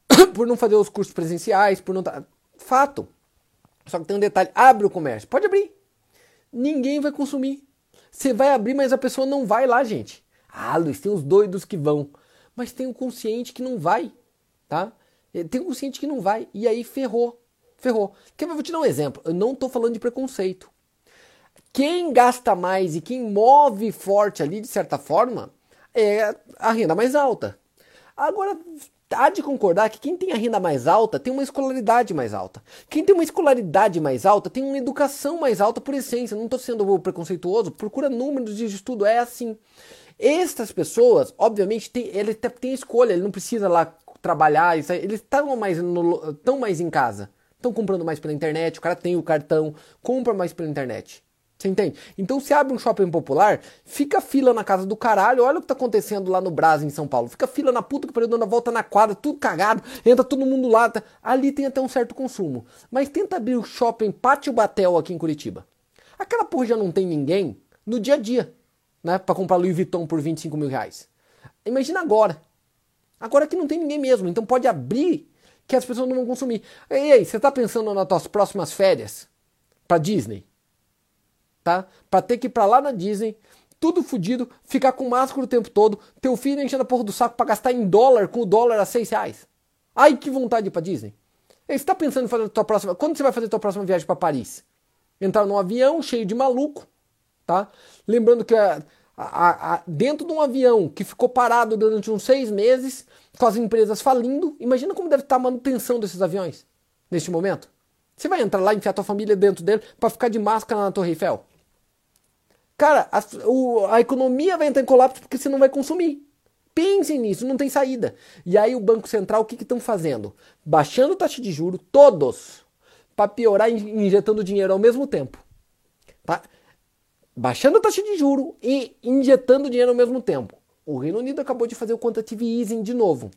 por não fazer os cursos presenciais, por não. Tá... Fato. Só que tem um detalhe: abre o comércio. Pode abrir. Ninguém vai consumir. Você vai abrir, mas a pessoa não vai lá, gente. Ah, Luiz, tem os doidos que vão. Mas tem o um consciente que não vai, tá? Tem um consciente que não vai. E aí ferrou. Ferrou. Eu vou te dar um exemplo. Eu não estou falando de preconceito. Quem gasta mais e quem move forte ali, de certa forma, é a renda mais alta. Agora, há de concordar que quem tem a renda mais alta tem uma escolaridade mais alta. Quem tem uma escolaridade mais alta tem uma educação mais alta por essência. Não estou sendo preconceituoso, procura números de estudo, é assim. Estas pessoas, obviamente, tem, ele tem escolha, ele não precisa lá trabalhar, eles estão mais, mais em casa. Estão comprando mais pela internet, o cara tem o cartão, compra mais pela internet. Você entende? Então se abre um shopping popular, fica fila na casa do caralho, olha o que tá acontecendo lá no Brás, em São Paulo. Fica fila na puta que pariu, dando a volta na quadra, tudo cagado, entra todo mundo lá. Tá... Ali tem até um certo consumo. Mas tenta abrir o shopping Pátio Batel aqui em Curitiba. Aquela porra já não tem ninguém no dia a dia, né? Pra comprar Louis Vuitton por 25 mil reais. Imagina agora. Agora que não tem ninguém mesmo, então pode abrir que as pessoas não vão consumir. E aí, você tá pensando nas tuas próximas férias? Pra Disney? Tá? Pra ter que ir pra lá na Disney, tudo fudido, ficar com máscara o tempo todo, teu filho enchendo a porra do saco pra gastar em dólar com o dólar a 6 reais. Ai, que vontade pra Disney. Você tá pensando em fazer a tua próxima. Quando você vai fazer a tua próxima viagem para Paris? Entrar num avião cheio de maluco, tá? Lembrando que a, a, a, dentro de um avião que ficou parado durante uns seis meses, com as empresas falindo, imagina como deve estar a manutenção desses aviões neste momento. Você vai entrar lá e enfiar tua família dentro dele para ficar de máscara na Torre Eiffel? Cara, a, o, a economia vai entrar em colapso porque você não vai consumir. Pensem nisso, não tem saída. E aí o Banco Central, o que estão fazendo? Baixando taxa de juro, todos, para piorar, injetando dinheiro ao mesmo tempo. Tá? Baixando taxa de juro e injetando dinheiro ao mesmo tempo. O Reino Unido acabou de fazer o quantitative easing de novo.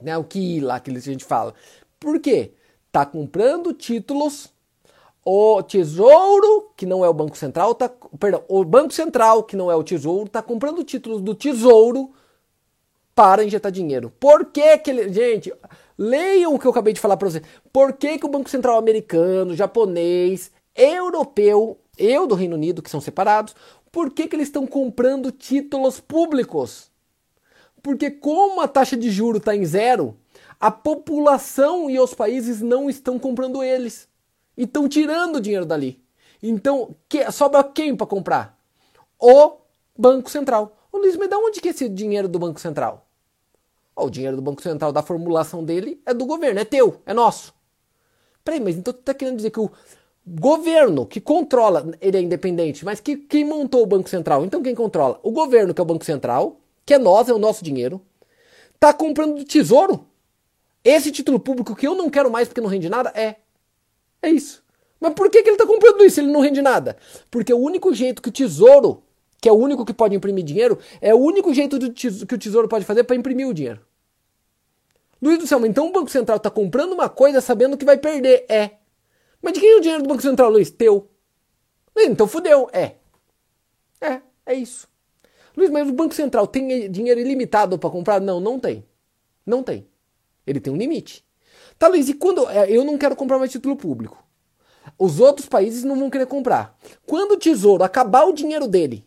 Né? O que lá que a gente fala. Por quê? Tá comprando títulos o Tesouro, que não é o Banco Central, tá, perdão, o Banco Central, que não é o Tesouro, está comprando títulos do Tesouro para injetar dinheiro. Por que que ele, gente, leiam o que eu acabei de falar para você. Por que que o Banco Central americano, japonês, europeu, eu do Reino Unido, que são separados, por que que eles estão comprando títulos públicos? Porque como a taxa de juro está em zero, a população e os países não estão comprando eles e estão tirando o dinheiro dali. Então, que, sobra quem para comprar? O Banco Central. O Luiz, me dá onde que é esse dinheiro do Banco Central? Oh, o dinheiro do Banco Central, da formulação dele, é do governo, é teu, é nosso. Peraí, mas então tu tá querendo dizer que o governo que controla, ele é independente, mas que, quem montou o Banco Central? Então quem controla? O governo, que é o Banco Central, que é nós, é o nosso dinheiro, tá comprando do tesouro. Esse título público que eu não quero mais porque não rende nada é é isso. Mas por que, que ele está comprando isso ele não rende nada? Porque o único jeito que o tesouro, que é o único que pode imprimir dinheiro, é o único jeito que o tesouro pode fazer para imprimir o dinheiro. Luiz do céu, então o Banco Central está comprando uma coisa sabendo que vai perder. É. Mas de quem é o dinheiro do Banco Central, Luiz? Teu. Então fudeu. É. É, é isso. Luiz, mas o Banco Central tem dinheiro ilimitado para comprar? Não, não tem. Não tem. Ele tem um limite. Tá, Luiz, e quando. É, eu não quero comprar mais título público. Os outros países não vão querer comprar. Quando o Tesouro acabar o dinheiro dele,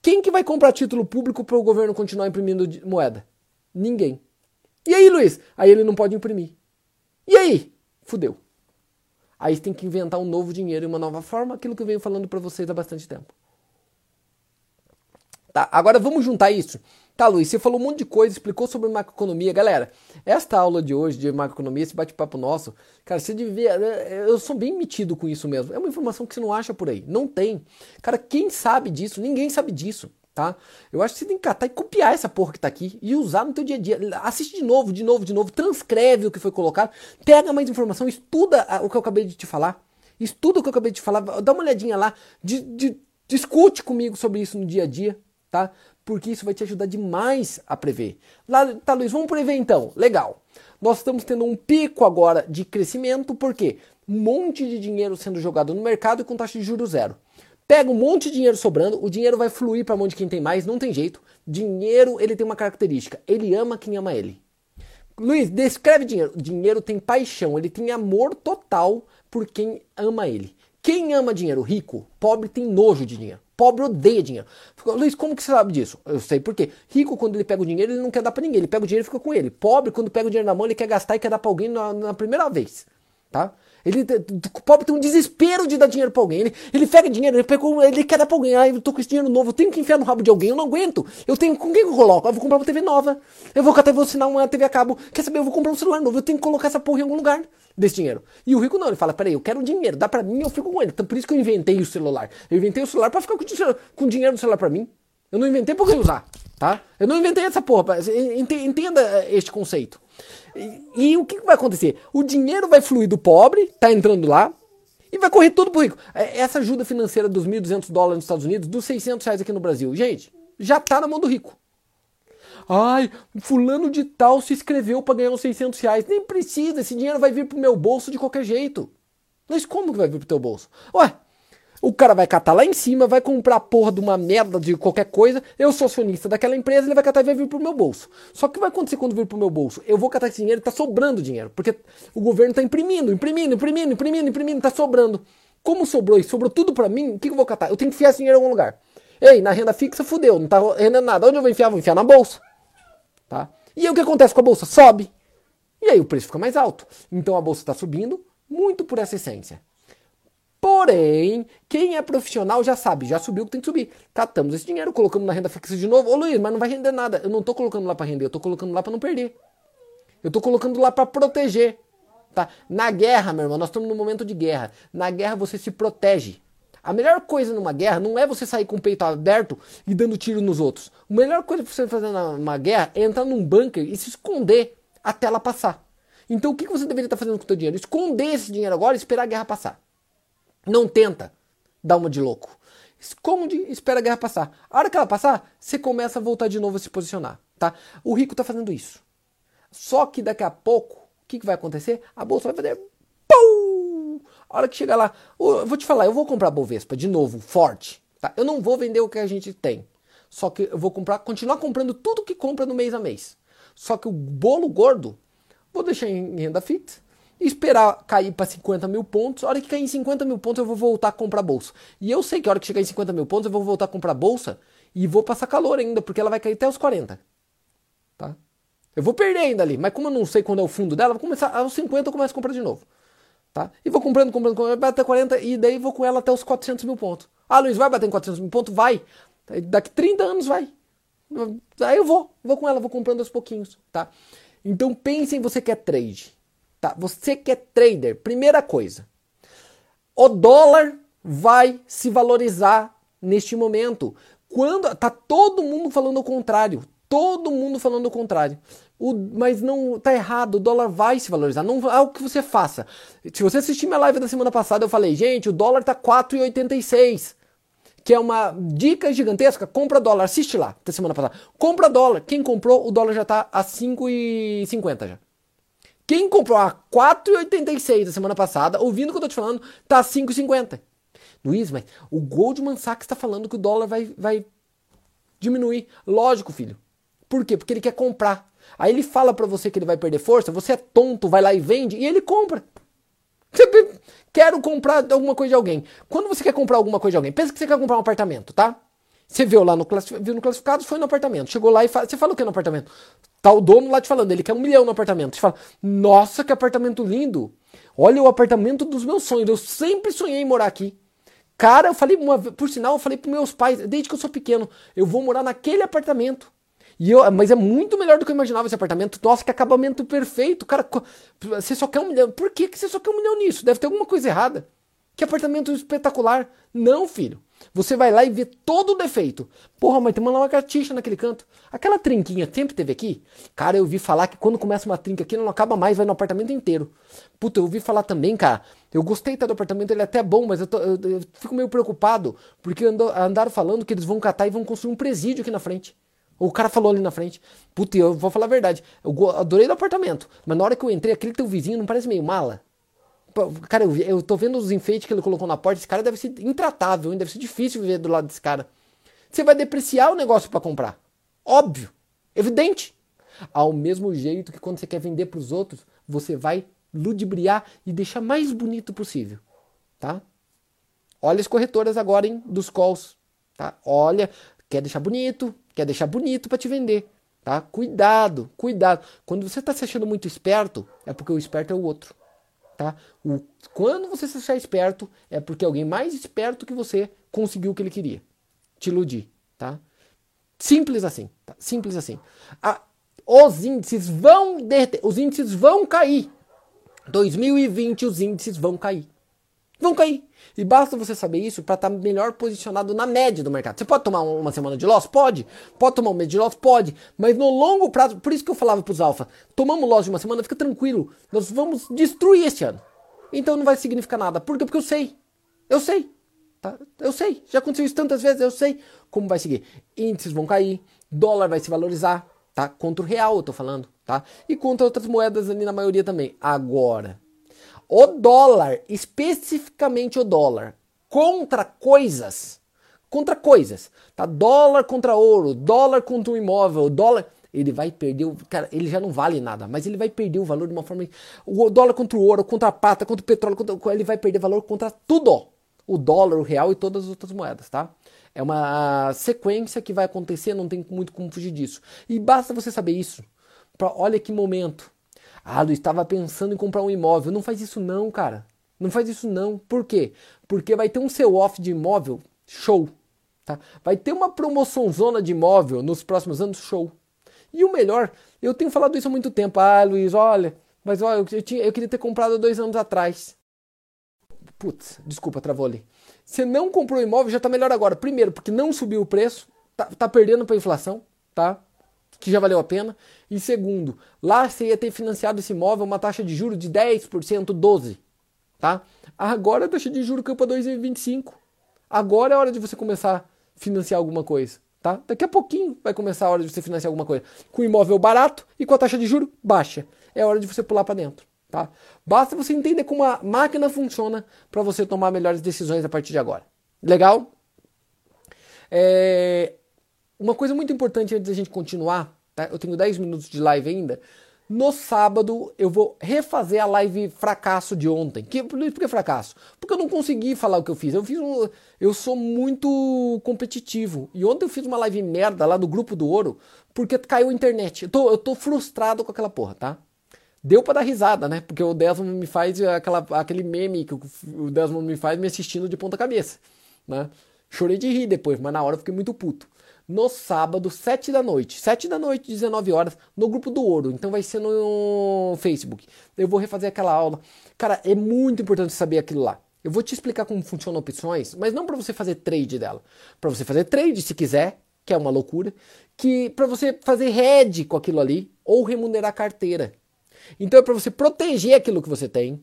quem que vai comprar título público para o governo continuar imprimindo moeda? Ninguém. E aí, Luiz? Aí ele não pode imprimir. E aí? Fudeu. Aí tem que inventar um novo dinheiro e uma nova forma, aquilo que eu venho falando para vocês há bastante tempo. Tá, agora vamos juntar isso. Tá, Luiz, você falou um monte de coisa, explicou sobre macroeconomia. Galera, esta aula de hoje de macroeconomia, esse bate-papo nosso, cara, você devia. Né, eu sou bem metido com isso mesmo. É uma informação que você não acha por aí. Não tem. Cara, quem sabe disso? Ninguém sabe disso. Tá? Eu acho que você tem que catar e copiar essa porra que tá aqui e usar no teu dia a dia. Assiste de novo, de novo, de novo, transcreve o que foi colocado, pega mais informação, estuda o que eu acabei de te falar. Estuda o que eu acabei de te falar, dá uma olhadinha lá, de, de, discute comigo sobre isso no dia a dia, tá? Porque isso vai te ajudar demais a prever. Lá, tá, Luiz, vamos prever então. Legal. Nós estamos tendo um pico agora de crescimento, porque um monte de dinheiro sendo jogado no mercado com taxa de juros zero. Pega um monte de dinheiro sobrando, o dinheiro vai fluir para a mão de quem tem mais, não tem jeito. Dinheiro, ele tem uma característica, ele ama quem ama ele. Luiz, descreve dinheiro. Dinheiro tem paixão, ele tem amor total por quem ama ele. Quem ama dinheiro? Rico. Pobre tem nojo de dinheiro. Pobre odeia dinheiro. Luiz, como que você sabe disso? Eu sei por quê. Rico, quando ele pega o dinheiro, ele não quer dar para ninguém. Ele pega o dinheiro e fica com ele. Pobre, quando pega o dinheiro na mão, ele quer gastar e quer dar para alguém na, na, primeira vez. Tá? Ele, o pobre tem um desespero de dar dinheiro pra alguém. Ele, ele pega dinheiro, ele, ele quer dar pra alguém. Ah, eu tô com esse dinheiro novo, eu tenho que enfiar no rabo de alguém, eu não aguento. Eu tenho. Com quem eu coloco? Eu vou comprar uma TV nova. Eu vou até vou assinar uma TV a cabo. Quer saber? Eu vou comprar um celular novo. Eu tenho que colocar essa porra em algum lugar desse dinheiro. E o rico não, ele fala, peraí, eu quero dinheiro, dá pra mim, eu fico com ele. Então por isso que eu inventei o celular. Eu inventei o celular pra ficar com, com dinheiro no celular pra mim. Eu não inventei eu usar, tá? Eu não inventei essa porra. Entenda eh, este conceito. E, e o que vai acontecer? O dinheiro vai fluir do pobre, tá entrando lá, e vai correr tudo pro rico. É, essa ajuda financeira dos 1.200 dólares nos Estados Unidos, dos 600 reais aqui no Brasil, gente, já tá na mão do rico. Ai, fulano de tal se inscreveu para ganhar uns 600 reais. Nem precisa, esse dinheiro vai vir pro meu bolso de qualquer jeito. Mas como que vai vir pro teu bolso? Ué, o cara vai catar lá em cima, vai comprar a porra de uma merda de qualquer coisa. Eu sou acionista daquela empresa, ele vai catar e vai vir pro meu bolso. Só que vai acontecer quando vir pro meu bolso? Eu vou catar esse dinheiro tá sobrando dinheiro. Porque o governo tá imprimindo, imprimindo, imprimindo, imprimindo, imprimindo, tá sobrando. Como sobrou e sobrou tudo para mim, o que, que eu vou catar? Eu tenho que enfiar esse dinheiro em algum lugar. Ei, na renda fixa fudeu, não tá rendendo nada. Onde eu vou enfiar? Vou enfiar na bolsa. Tá? E aí o que acontece com a bolsa? Sobe. E aí o preço fica mais alto. Então a bolsa está subindo muito por essa essência. Porém, quem é profissional já sabe, já subiu o que tem que subir. Catamos esse dinheiro, colocamos na renda fixa de novo. Ô Luiz, mas não vai render nada. Eu não estou colocando lá para render, eu estou colocando lá para não perder. Eu estou colocando lá para proteger. Tá? Na guerra, meu irmão, nós estamos num momento de guerra. Na guerra você se protege. A melhor coisa numa guerra não é você sair com o peito aberto e dando tiro nos outros. A melhor coisa pra você fazer numa guerra é entrar num bunker e se esconder até ela passar. Então o que você deveria estar fazendo com o seu dinheiro? Esconder esse dinheiro agora e esperar a guerra passar. Não tenta dar uma de louco. Esconde e espera a guerra passar. A hora que ela passar, você começa a voltar de novo a se posicionar. Tá? O rico está fazendo isso. Só que daqui a pouco, o que, que vai acontecer? A bolsa vai fazer a hora que chegar lá, eu vou te falar, eu vou comprar Bovespa de novo, forte. Tá? Eu não vou vender o que a gente tem. Só que eu vou comprar, continuar comprando tudo que compra no mês a mês. Só que o bolo gordo, vou deixar em renda fixa esperar cair para 50 mil pontos. A hora que cair em 50 mil pontos, eu vou voltar a comprar bolsa. E eu sei que a hora que chegar em 50 mil pontos, eu vou voltar a comprar bolsa e vou passar calor ainda, porque ela vai cair até os 40. Tá? Eu vou perder ainda ali, mas como eu não sei quando é o fundo dela, vou começar aos 50 eu começo a comprar de novo. Tá? E vou comprando, comprando, comprando, bater 40 e daí vou com ela até os 400 mil pontos. Ah, Luiz, vai bater em 400 mil pontos? Vai. Daqui 30 anos vai. Aí eu vou, vou com ela, vou comprando aos pouquinhos, tá? Então pense em você que é trade, tá? Você que é trader, primeira coisa, o dólar vai se valorizar neste momento. Quando tá todo mundo falando o contrário, todo mundo falando o contrário. O, mas não tá errado, o dólar vai se valorizar. Não é o que você faça. Se você assistir minha live da semana passada, eu falei, gente, o dólar tá 4,86. Que é uma dica gigantesca. Compra dólar, assiste lá da semana passada. Compra dólar. Quem comprou, o dólar já tá a 5,50 já. Quem comprou a 4,86 da semana passada, ouvindo o que eu tô te falando, tá 5,50. Luiz, mas o Goldman Sachs está falando que o dólar vai, vai diminuir. Lógico, filho. Por quê? Porque ele quer comprar. Aí ele fala para você que ele vai perder força, você é tonto, vai lá e vende, e ele compra. Quero comprar alguma coisa de alguém. Quando você quer comprar alguma coisa de alguém, pensa que você quer comprar um apartamento, tá? Você viu lá no, viu no classificado, foi no apartamento. Chegou lá e fala, você fala o que no apartamento? Tá o dono lá te falando, ele quer um milhão no apartamento. Você fala, nossa, que apartamento lindo. Olha o apartamento dos meus sonhos. Eu sempre sonhei em morar aqui. Cara, eu falei uma por sinal, eu falei para meus pais, desde que eu sou pequeno, eu vou morar naquele apartamento. E eu, mas é muito melhor do que eu imaginava esse apartamento. Nossa, que acabamento perfeito. Cara, você só quer um milhão. Por que, você só quer um milhão nisso? Deve ter alguma coisa errada. Que apartamento espetacular. Não, filho. Você vai lá e vê todo o defeito. Porra, mas tem uma lagartixa naquele canto. Aquela trinquinha sempre teve aqui. Cara, eu ouvi falar que quando começa uma trinca aqui, não acaba mais, vai no apartamento inteiro. Puta, eu ouvi falar também, cara. Eu gostei tá, do apartamento, ele é até bom, mas eu, tô, eu, eu fico meio preocupado. Porque andaram falando que eles vão catar e vão construir um presídio aqui na frente. O cara falou ali na frente. Puta, eu vou falar a verdade. Eu adorei do apartamento. Mas na hora que eu entrei, aquele teu vizinho não parece meio mala? Cara, eu, eu tô vendo os enfeites que ele colocou na porta. Esse cara deve ser intratável, hein? deve ser difícil viver do lado desse cara. Você vai depreciar o negócio para comprar. Óbvio. Evidente. Ao mesmo jeito que quando você quer vender para os outros, você vai ludibriar e deixar mais bonito possível. Tá? Olha as corretoras agora, hein? Dos calls. Tá? Olha, quer deixar bonito, quer deixar bonito para te vender. Tá? Cuidado, cuidado. Quando você está se achando muito esperto, é porque o esperto é o outro. Tá? O, quando você se achar esperto, é porque alguém mais esperto que você conseguiu o que ele queria. Te iludir. Tá? Simples assim. Tá? Simples assim. Ah, os índices vão derreter, os índices vão cair. 2020 os índices vão cair. Vão cair. E basta você saber isso para estar tá melhor posicionado na média do mercado. Você pode tomar uma semana de loss? Pode. Pode tomar um mês de loss? Pode. Mas no longo prazo, por isso que eu falava para os alfa, tomamos loss de uma semana, fica tranquilo. Nós vamos destruir este ano. Então não vai significar nada. Por quê? Porque eu sei. Eu sei. Tá? Eu sei. Já aconteceu isso tantas vezes, eu sei como vai seguir. Índices vão cair, dólar vai se valorizar, tá? Contra o real, eu tô falando, tá? E contra outras moedas ali na maioria também. Agora, o dólar, especificamente o dólar, contra coisas, contra coisas, tá? Dólar contra ouro, dólar contra um imóvel, dólar, ele vai perder, o, cara, ele já não vale nada, mas ele vai perder o valor de uma forma, o dólar contra o ouro, contra a prata, contra o petróleo, contra, ele vai perder valor contra tudo, o dólar, o real e todas as outras moedas, tá? É uma sequência que vai acontecer, não tem muito como fugir disso. E basta você saber isso. Pra, olha que momento. Ah, Luiz, estava pensando em comprar um imóvel. Não faz isso não, cara. Não faz isso não. Por quê? Porque vai ter um seu off de imóvel show. Tá? Vai ter uma promoção zona de imóvel nos próximos anos show. E o melhor, eu tenho falado isso há muito tempo. Ah, Luiz, olha, mas olha, eu, tinha, eu queria ter comprado dois anos atrás. Putz, desculpa, travou ali. Você não comprou imóvel, já está melhor agora. Primeiro, porque não subiu o preço, tá, tá perdendo para inflação, tá? Que já valeu a pena. E segundo, lá você ia ter financiado esse imóvel uma taxa de juros de 10%, 12%. Tá? Agora a taxa de juros caiu para 2,25%. Agora é hora de você começar a financiar alguma coisa. Tá? Daqui a pouquinho vai começar a hora de você financiar alguma coisa. Com imóvel barato e com a taxa de juros baixa. É hora de você pular para dentro. Tá? Basta você entender como a máquina funciona para você tomar melhores decisões a partir de agora. Legal? É, uma coisa muito importante antes da gente continuar, tá? Eu tenho 10 minutos de live ainda. No sábado eu vou refazer a live fracasso de ontem. Que, por que fracasso? Porque eu não consegui falar o que eu fiz. Eu fiz um, eu sou muito competitivo. E ontem eu fiz uma live merda lá do grupo do ouro porque caiu a internet. Eu tô, eu tô frustrado com aquela porra, tá? Deu para dar risada, né? Porque o Desmond me faz aquela, aquele meme que o Desmond me faz me assistindo de ponta cabeça, né? Chorei de rir depois, mas na hora eu fiquei muito puto no sábado, 7 da noite. 7 da noite, 19 horas, no grupo do Ouro. Então vai ser no Facebook. Eu vou refazer aquela aula. Cara, é muito importante saber aquilo lá. Eu vou te explicar como funcionam opções, mas não para você fazer trade dela. Para você fazer trade, se quiser, que é uma loucura, que para você fazer hedge com aquilo ali ou remunerar a carteira. Então é para você proteger aquilo que você tem,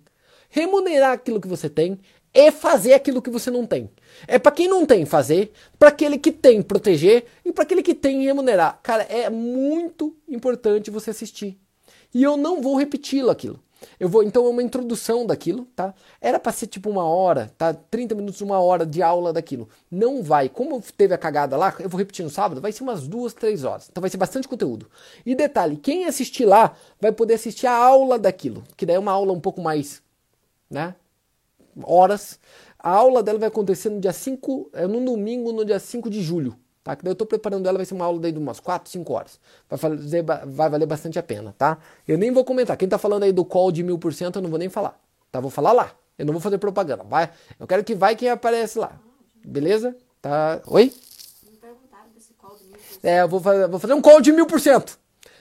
remunerar aquilo que você tem e fazer aquilo que você não tem. É para quem não tem fazer, para aquele que tem proteger e para aquele que tem remunerar. Cara, é muito importante você assistir. E eu não vou repeti-lo aquilo. Eu vou, então é uma introdução daquilo, tá? Era para ser tipo uma hora, tá? 30 minutos, uma hora de aula daquilo. Não vai. Como teve a cagada lá, eu vou repetir no sábado, vai ser umas duas, três horas. Então vai ser bastante conteúdo. E detalhe, quem assistir lá vai poder assistir a aula daquilo, que daí é uma aula um pouco mais, né? Horas. A aula dela vai acontecer no dia 5, é no domingo, no dia 5 de julho. Tá? Que daí eu estou preparando ela, vai ser uma aula daí de umas 4, 5 horas. Vai, fazer, vai valer bastante a pena, tá? Eu nem vou comentar. Quem está falando aí do call de mil por cento, eu não vou nem falar. Tá? Vou falar lá. Eu não vou fazer propaganda. Vai. Eu quero que vai quem aparece lá. Beleza? Tá? Oi? É, eu vou fazer, vou fazer um call de mil por cento.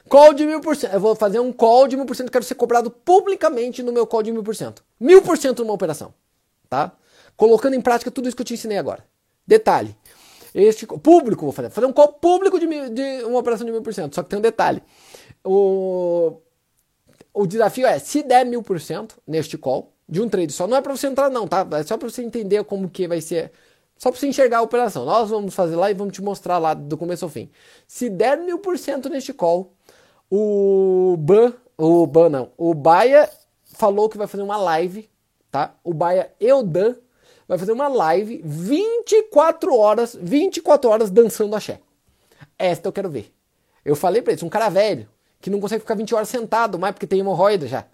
Call de mil por cento. Eu vou fazer um call de mil por cento. Quero ser cobrado publicamente no meu call de mil por cento. Mil por cento numa operação. Tá? Colocando em prática tudo isso que eu te ensinei agora. Detalhe. Este público, vou fazer, fazer um call público de, mil, de uma operação de mil por cento. Só que tem um detalhe. O, o desafio é, se der mil por cento neste call, de um trade só, não é para você entrar não, tá? É só para você entender como que vai ser, só para você enxergar a operação. Nós vamos fazer lá e vamos te mostrar lá do começo ao fim. Se der mil por cento neste call, o Ban, o Ban não, o Baia falou que vai fazer uma live, tá? O Baia e o Dan vai fazer uma live 24 horas, 24 horas dançando axé. Esta eu quero ver. Eu falei pra eles, um cara velho, que não consegue ficar 20 horas sentado mais porque tem hemorroida já.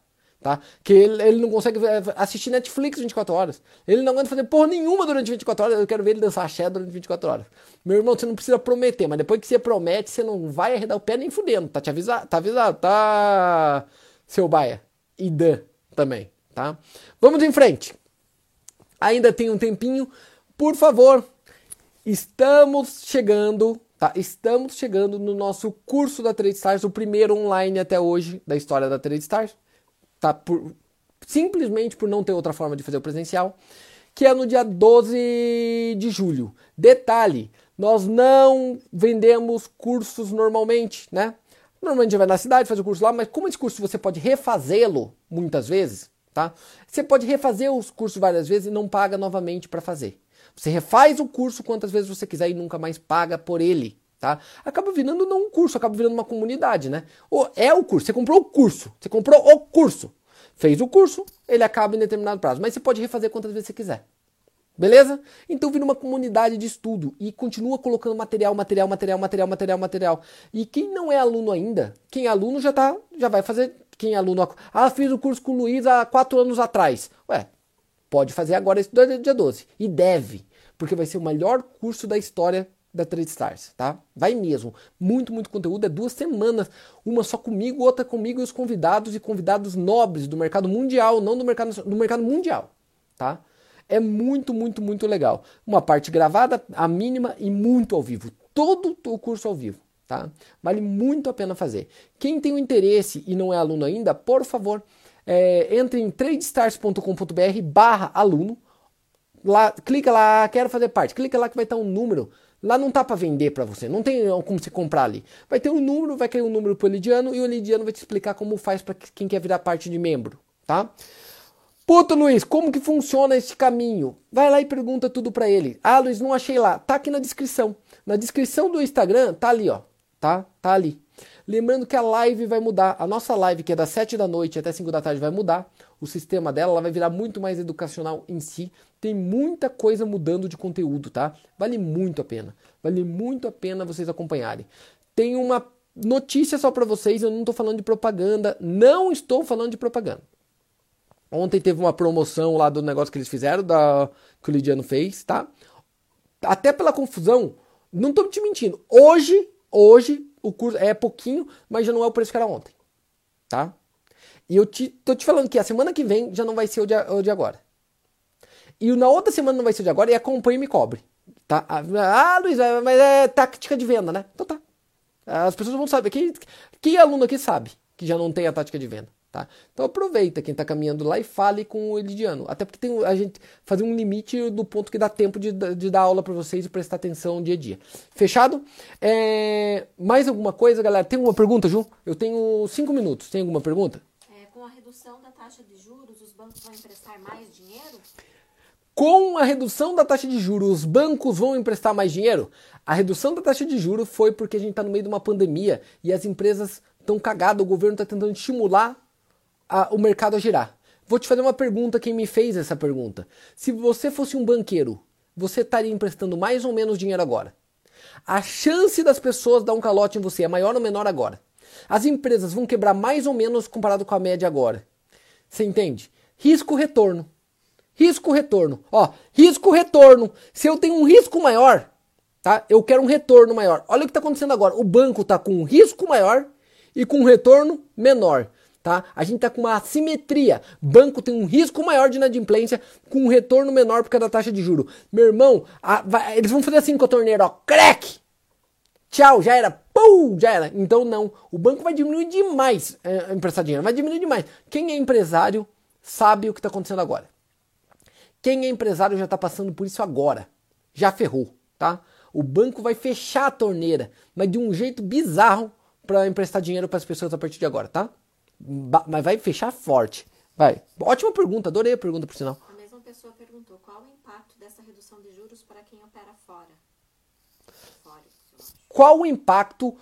Tá? Que ele, ele não consegue assistir Netflix 24 horas. Ele não aguenta fazer porra nenhuma durante 24 horas. Eu quero ver ele dançar axé durante 24 horas. Meu irmão, você não precisa prometer, mas depois que você promete, você não vai arredar o pé nem fudendo. Tá te avisado, tá avisado, tá? Seu baia. E Dan também, tá? Vamos em frente ainda tem um tempinho, por favor, estamos chegando, tá? Estamos chegando no nosso curso da Trade Stars, o primeiro online até hoje da história da Trade Stars, tá? Por, simplesmente por não ter outra forma de fazer o presencial, que é no dia 12 de julho. Detalhe, nós não vendemos cursos normalmente, né? Normalmente vai na cidade, faz o curso lá, mas como esse curso você pode refazê-lo muitas vezes, Tá? Você pode refazer os cursos várias vezes e não paga novamente para fazer. Você refaz o curso quantas vezes você quiser e nunca mais paga por ele. Tá? Acaba virando não um curso, acaba virando uma comunidade, né? Ou é o curso, você comprou o curso, você comprou o curso. Fez o curso, ele acaba em determinado prazo, mas você pode refazer quantas vezes você quiser. Beleza? Então vira uma comunidade de estudo e continua colocando material, material, material, material, material, material. E quem não é aluno ainda, quem é aluno já tá, já vai fazer quem é aluno. Ah, fiz o curso com o Luiz há quatro anos atrás. Ué, pode fazer agora esse dia 12. E deve, porque vai ser o melhor curso da história da Trade Stars, tá? Vai mesmo. Muito, muito conteúdo. É duas semanas. Uma só comigo, outra comigo e os convidados e convidados nobres do mercado mundial, não do mercado, do mercado mundial, tá? É muito, muito, muito legal. Uma parte gravada, a mínima e muito ao vivo. Todo o curso ao vivo tá? Vale muito a pena fazer. Quem tem o interesse e não é aluno ainda, por favor, é, entre em tradestars.com.br barra aluno, lá, clica lá, quero fazer parte, clica lá que vai estar um número, lá não tá para vender para você, não tem como você comprar ali, vai ter um número, vai cair um número pro Lidiano e o Lidiano vai te explicar como faz para quem quer virar parte de membro, tá? Puta, Luiz, como que funciona esse caminho? Vai lá e pergunta tudo para ele. Ah, Luiz, não achei lá. Tá aqui na descrição. Na descrição do Instagram, tá ali, ó tá? Tá ali. Lembrando que a live vai mudar. A nossa live, que é das 7 da noite até 5 da tarde, vai mudar. O sistema dela ela vai virar muito mais educacional em si. Tem muita coisa mudando de conteúdo, tá? Vale muito a pena. Vale muito a pena vocês acompanharem. Tem uma notícia só para vocês, eu não estou falando de propaganda, não estou falando de propaganda. Ontem teve uma promoção lá do negócio que eles fizeram, da, que o Lidiano fez, tá? Até pela confusão, não estou te mentindo. Hoje Hoje o curso é pouquinho, mas já não é o preço que era ontem, tá? E eu te, tô te falando que a semana que vem já não vai ser o de, o de agora. E na outra semana não vai ser o de agora e acompanhe e me cobre. Tá? Ah, Luiz, mas é tática de venda, né? Então tá. As pessoas vão saber. Quem é aluno aqui sabe que já não tem a tática de venda. Tá? Então aproveita quem está caminhando lá e fale com o Elidiano. Até porque tem a gente fazer um limite do ponto que dá tempo de, de dar aula para vocês e prestar atenção dia a dia. Fechado? É... Mais alguma coisa, galera? Tem alguma pergunta, Ju? Eu tenho cinco minutos. Tem alguma pergunta? É, com a redução da taxa de juros, os bancos vão emprestar mais dinheiro? Com a redução da taxa de juros, os bancos vão emprestar mais dinheiro? A redução da taxa de juros foi porque a gente está no meio de uma pandemia e as empresas tão cagada, o governo está tentando estimular a, o mercado a girar. Vou te fazer uma pergunta, quem me fez essa pergunta. Se você fosse um banqueiro, você estaria emprestando mais ou menos dinheiro agora? A chance das pessoas dar um calote em você é maior ou menor agora? As empresas vão quebrar mais ou menos comparado com a média agora. Você entende? Risco retorno. Risco retorno. Ó, risco retorno. Se eu tenho um risco maior, tá? Eu quero um retorno maior. Olha o que está acontecendo agora. O banco está com um risco maior e com um retorno menor. Tá? A gente está com uma assimetria. Banco tem um risco maior de inadimplência com um retorno menor por causa da taxa de juro. Meu irmão, a, vai, eles vão fazer assim com a torneira, ó, crack! Tchau, já era, pum, já era. Então não, o banco vai diminuir demais é, emprestar dinheiro, vai diminuir demais. Quem é empresário sabe o que está acontecendo agora. Quem é empresário já está passando por isso agora. Já ferrou, tá? O banco vai fechar a torneira, mas de um jeito bizarro para emprestar dinheiro para as pessoas a partir de agora, tá? Mas vai fechar forte. Vai. Ótima pergunta, adorei a pergunta por sinal. A mesma pessoa perguntou qual o impacto dessa redução de juros para quem opera fora. fora qual o impacto?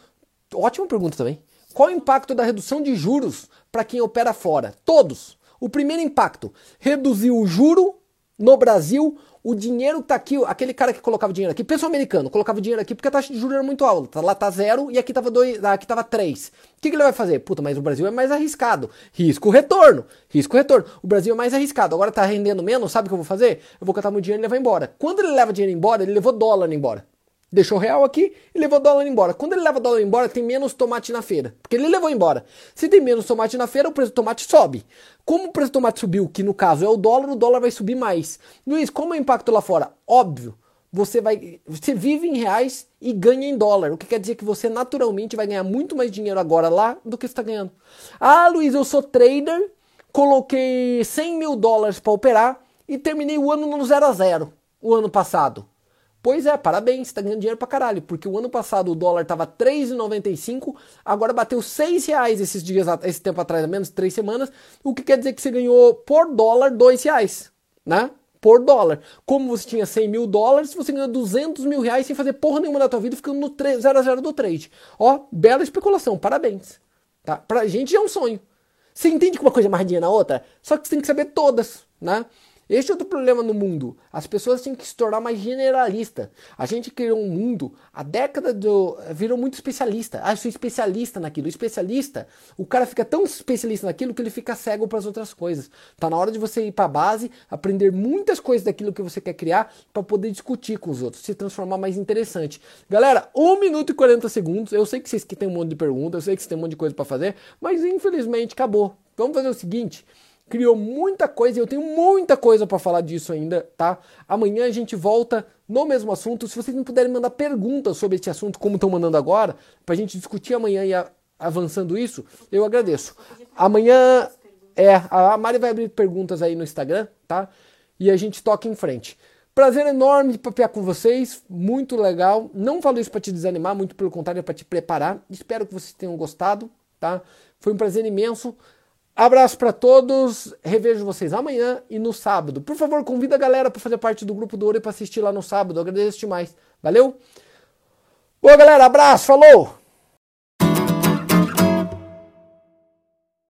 Ótima pergunta também. Qual o impacto da redução de juros para quem opera fora? Todos. O primeiro impacto: reduzir o juro no Brasil, o dinheiro tá aqui, aquele cara que colocava dinheiro aqui, pessoal americano, colocava dinheiro aqui porque a taxa de juros era muito alta. Lá tá zero e aqui tava dois, aqui tava três. O que, que ele vai fazer? Puta, mas o Brasil é mais arriscado. Risco retorno. Risco retorno. O Brasil é mais arriscado. Agora tá rendendo menos, sabe o que eu vou fazer? Eu vou catar meu dinheiro e levar embora. Quando ele leva dinheiro embora, ele levou dólar embora. Deixou real aqui e levou dólar embora. Quando ele leva dólar embora, tem menos tomate na feira. Porque ele levou embora. Se tem menos tomate na feira, o preço do tomate sobe. Como o preço do tomate subiu, que no caso é o dólar, o dólar vai subir mais. Luiz, como é o impacto lá fora? Óbvio. Você vai. Você vive em reais e ganha em dólar. O que quer dizer que você naturalmente vai ganhar muito mais dinheiro agora lá do que está ganhando. Ah, Luiz, eu sou trader, coloquei 100 mil dólares para operar e terminei o ano no zero a zero o ano passado. Pois é, parabéns, tá ganhando dinheiro pra caralho, porque o ano passado o dólar tava 3,95, agora bateu 6 reais esses dias, esse tempo atrás, há menos de 3 semanas, o que quer dizer que você ganhou por dólar 2 reais, né? Por dólar. Como você tinha 100 mil dólares, você ganhou 200 mil reais sem fazer porra nenhuma da tua vida, ficando no 0 a 0 do trade. Ó, bela especulação, parabéns. Tá? Pra gente é um sonho. Você entende que uma coisa é mais na outra? Só que você tem que saber todas, né? Este é outro problema no mundo. As pessoas têm que se tornar mais generalista. A gente criou um mundo, a década do. virou muito especialista. Ah, eu sou especialista naquilo. O especialista, o cara fica tão especialista naquilo que ele fica cego para as outras coisas. Tá na hora de você ir para a base, aprender muitas coisas daquilo que você quer criar para poder discutir com os outros, se transformar mais interessante. Galera, 1 minuto e 40 segundos. Eu sei que vocês que tem um monte de perguntas, eu sei que vocês têm um monte de coisa para fazer, mas infelizmente acabou. Vamos fazer o seguinte criou muita coisa e eu tenho muita coisa para falar disso ainda, tá? Amanhã a gente volta no mesmo assunto. Se vocês não puderem mandar perguntas sobre esse assunto, como estão mandando agora, para a gente discutir amanhã e a, avançando isso, eu agradeço. Amanhã é a Mari vai abrir perguntas aí no Instagram, tá? E a gente toca em frente. Prazer enorme de papear com vocês, muito legal. Não falo isso para te desanimar, muito pelo contrário, é para te preparar. Espero que vocês tenham gostado, tá? Foi um prazer imenso. Abraço para todos, revejo vocês amanhã e no sábado. Por favor, convida a galera para fazer parte do grupo do Ouro para assistir lá no sábado. Eu agradeço demais. Valeu? Boa, galera, abraço, falou!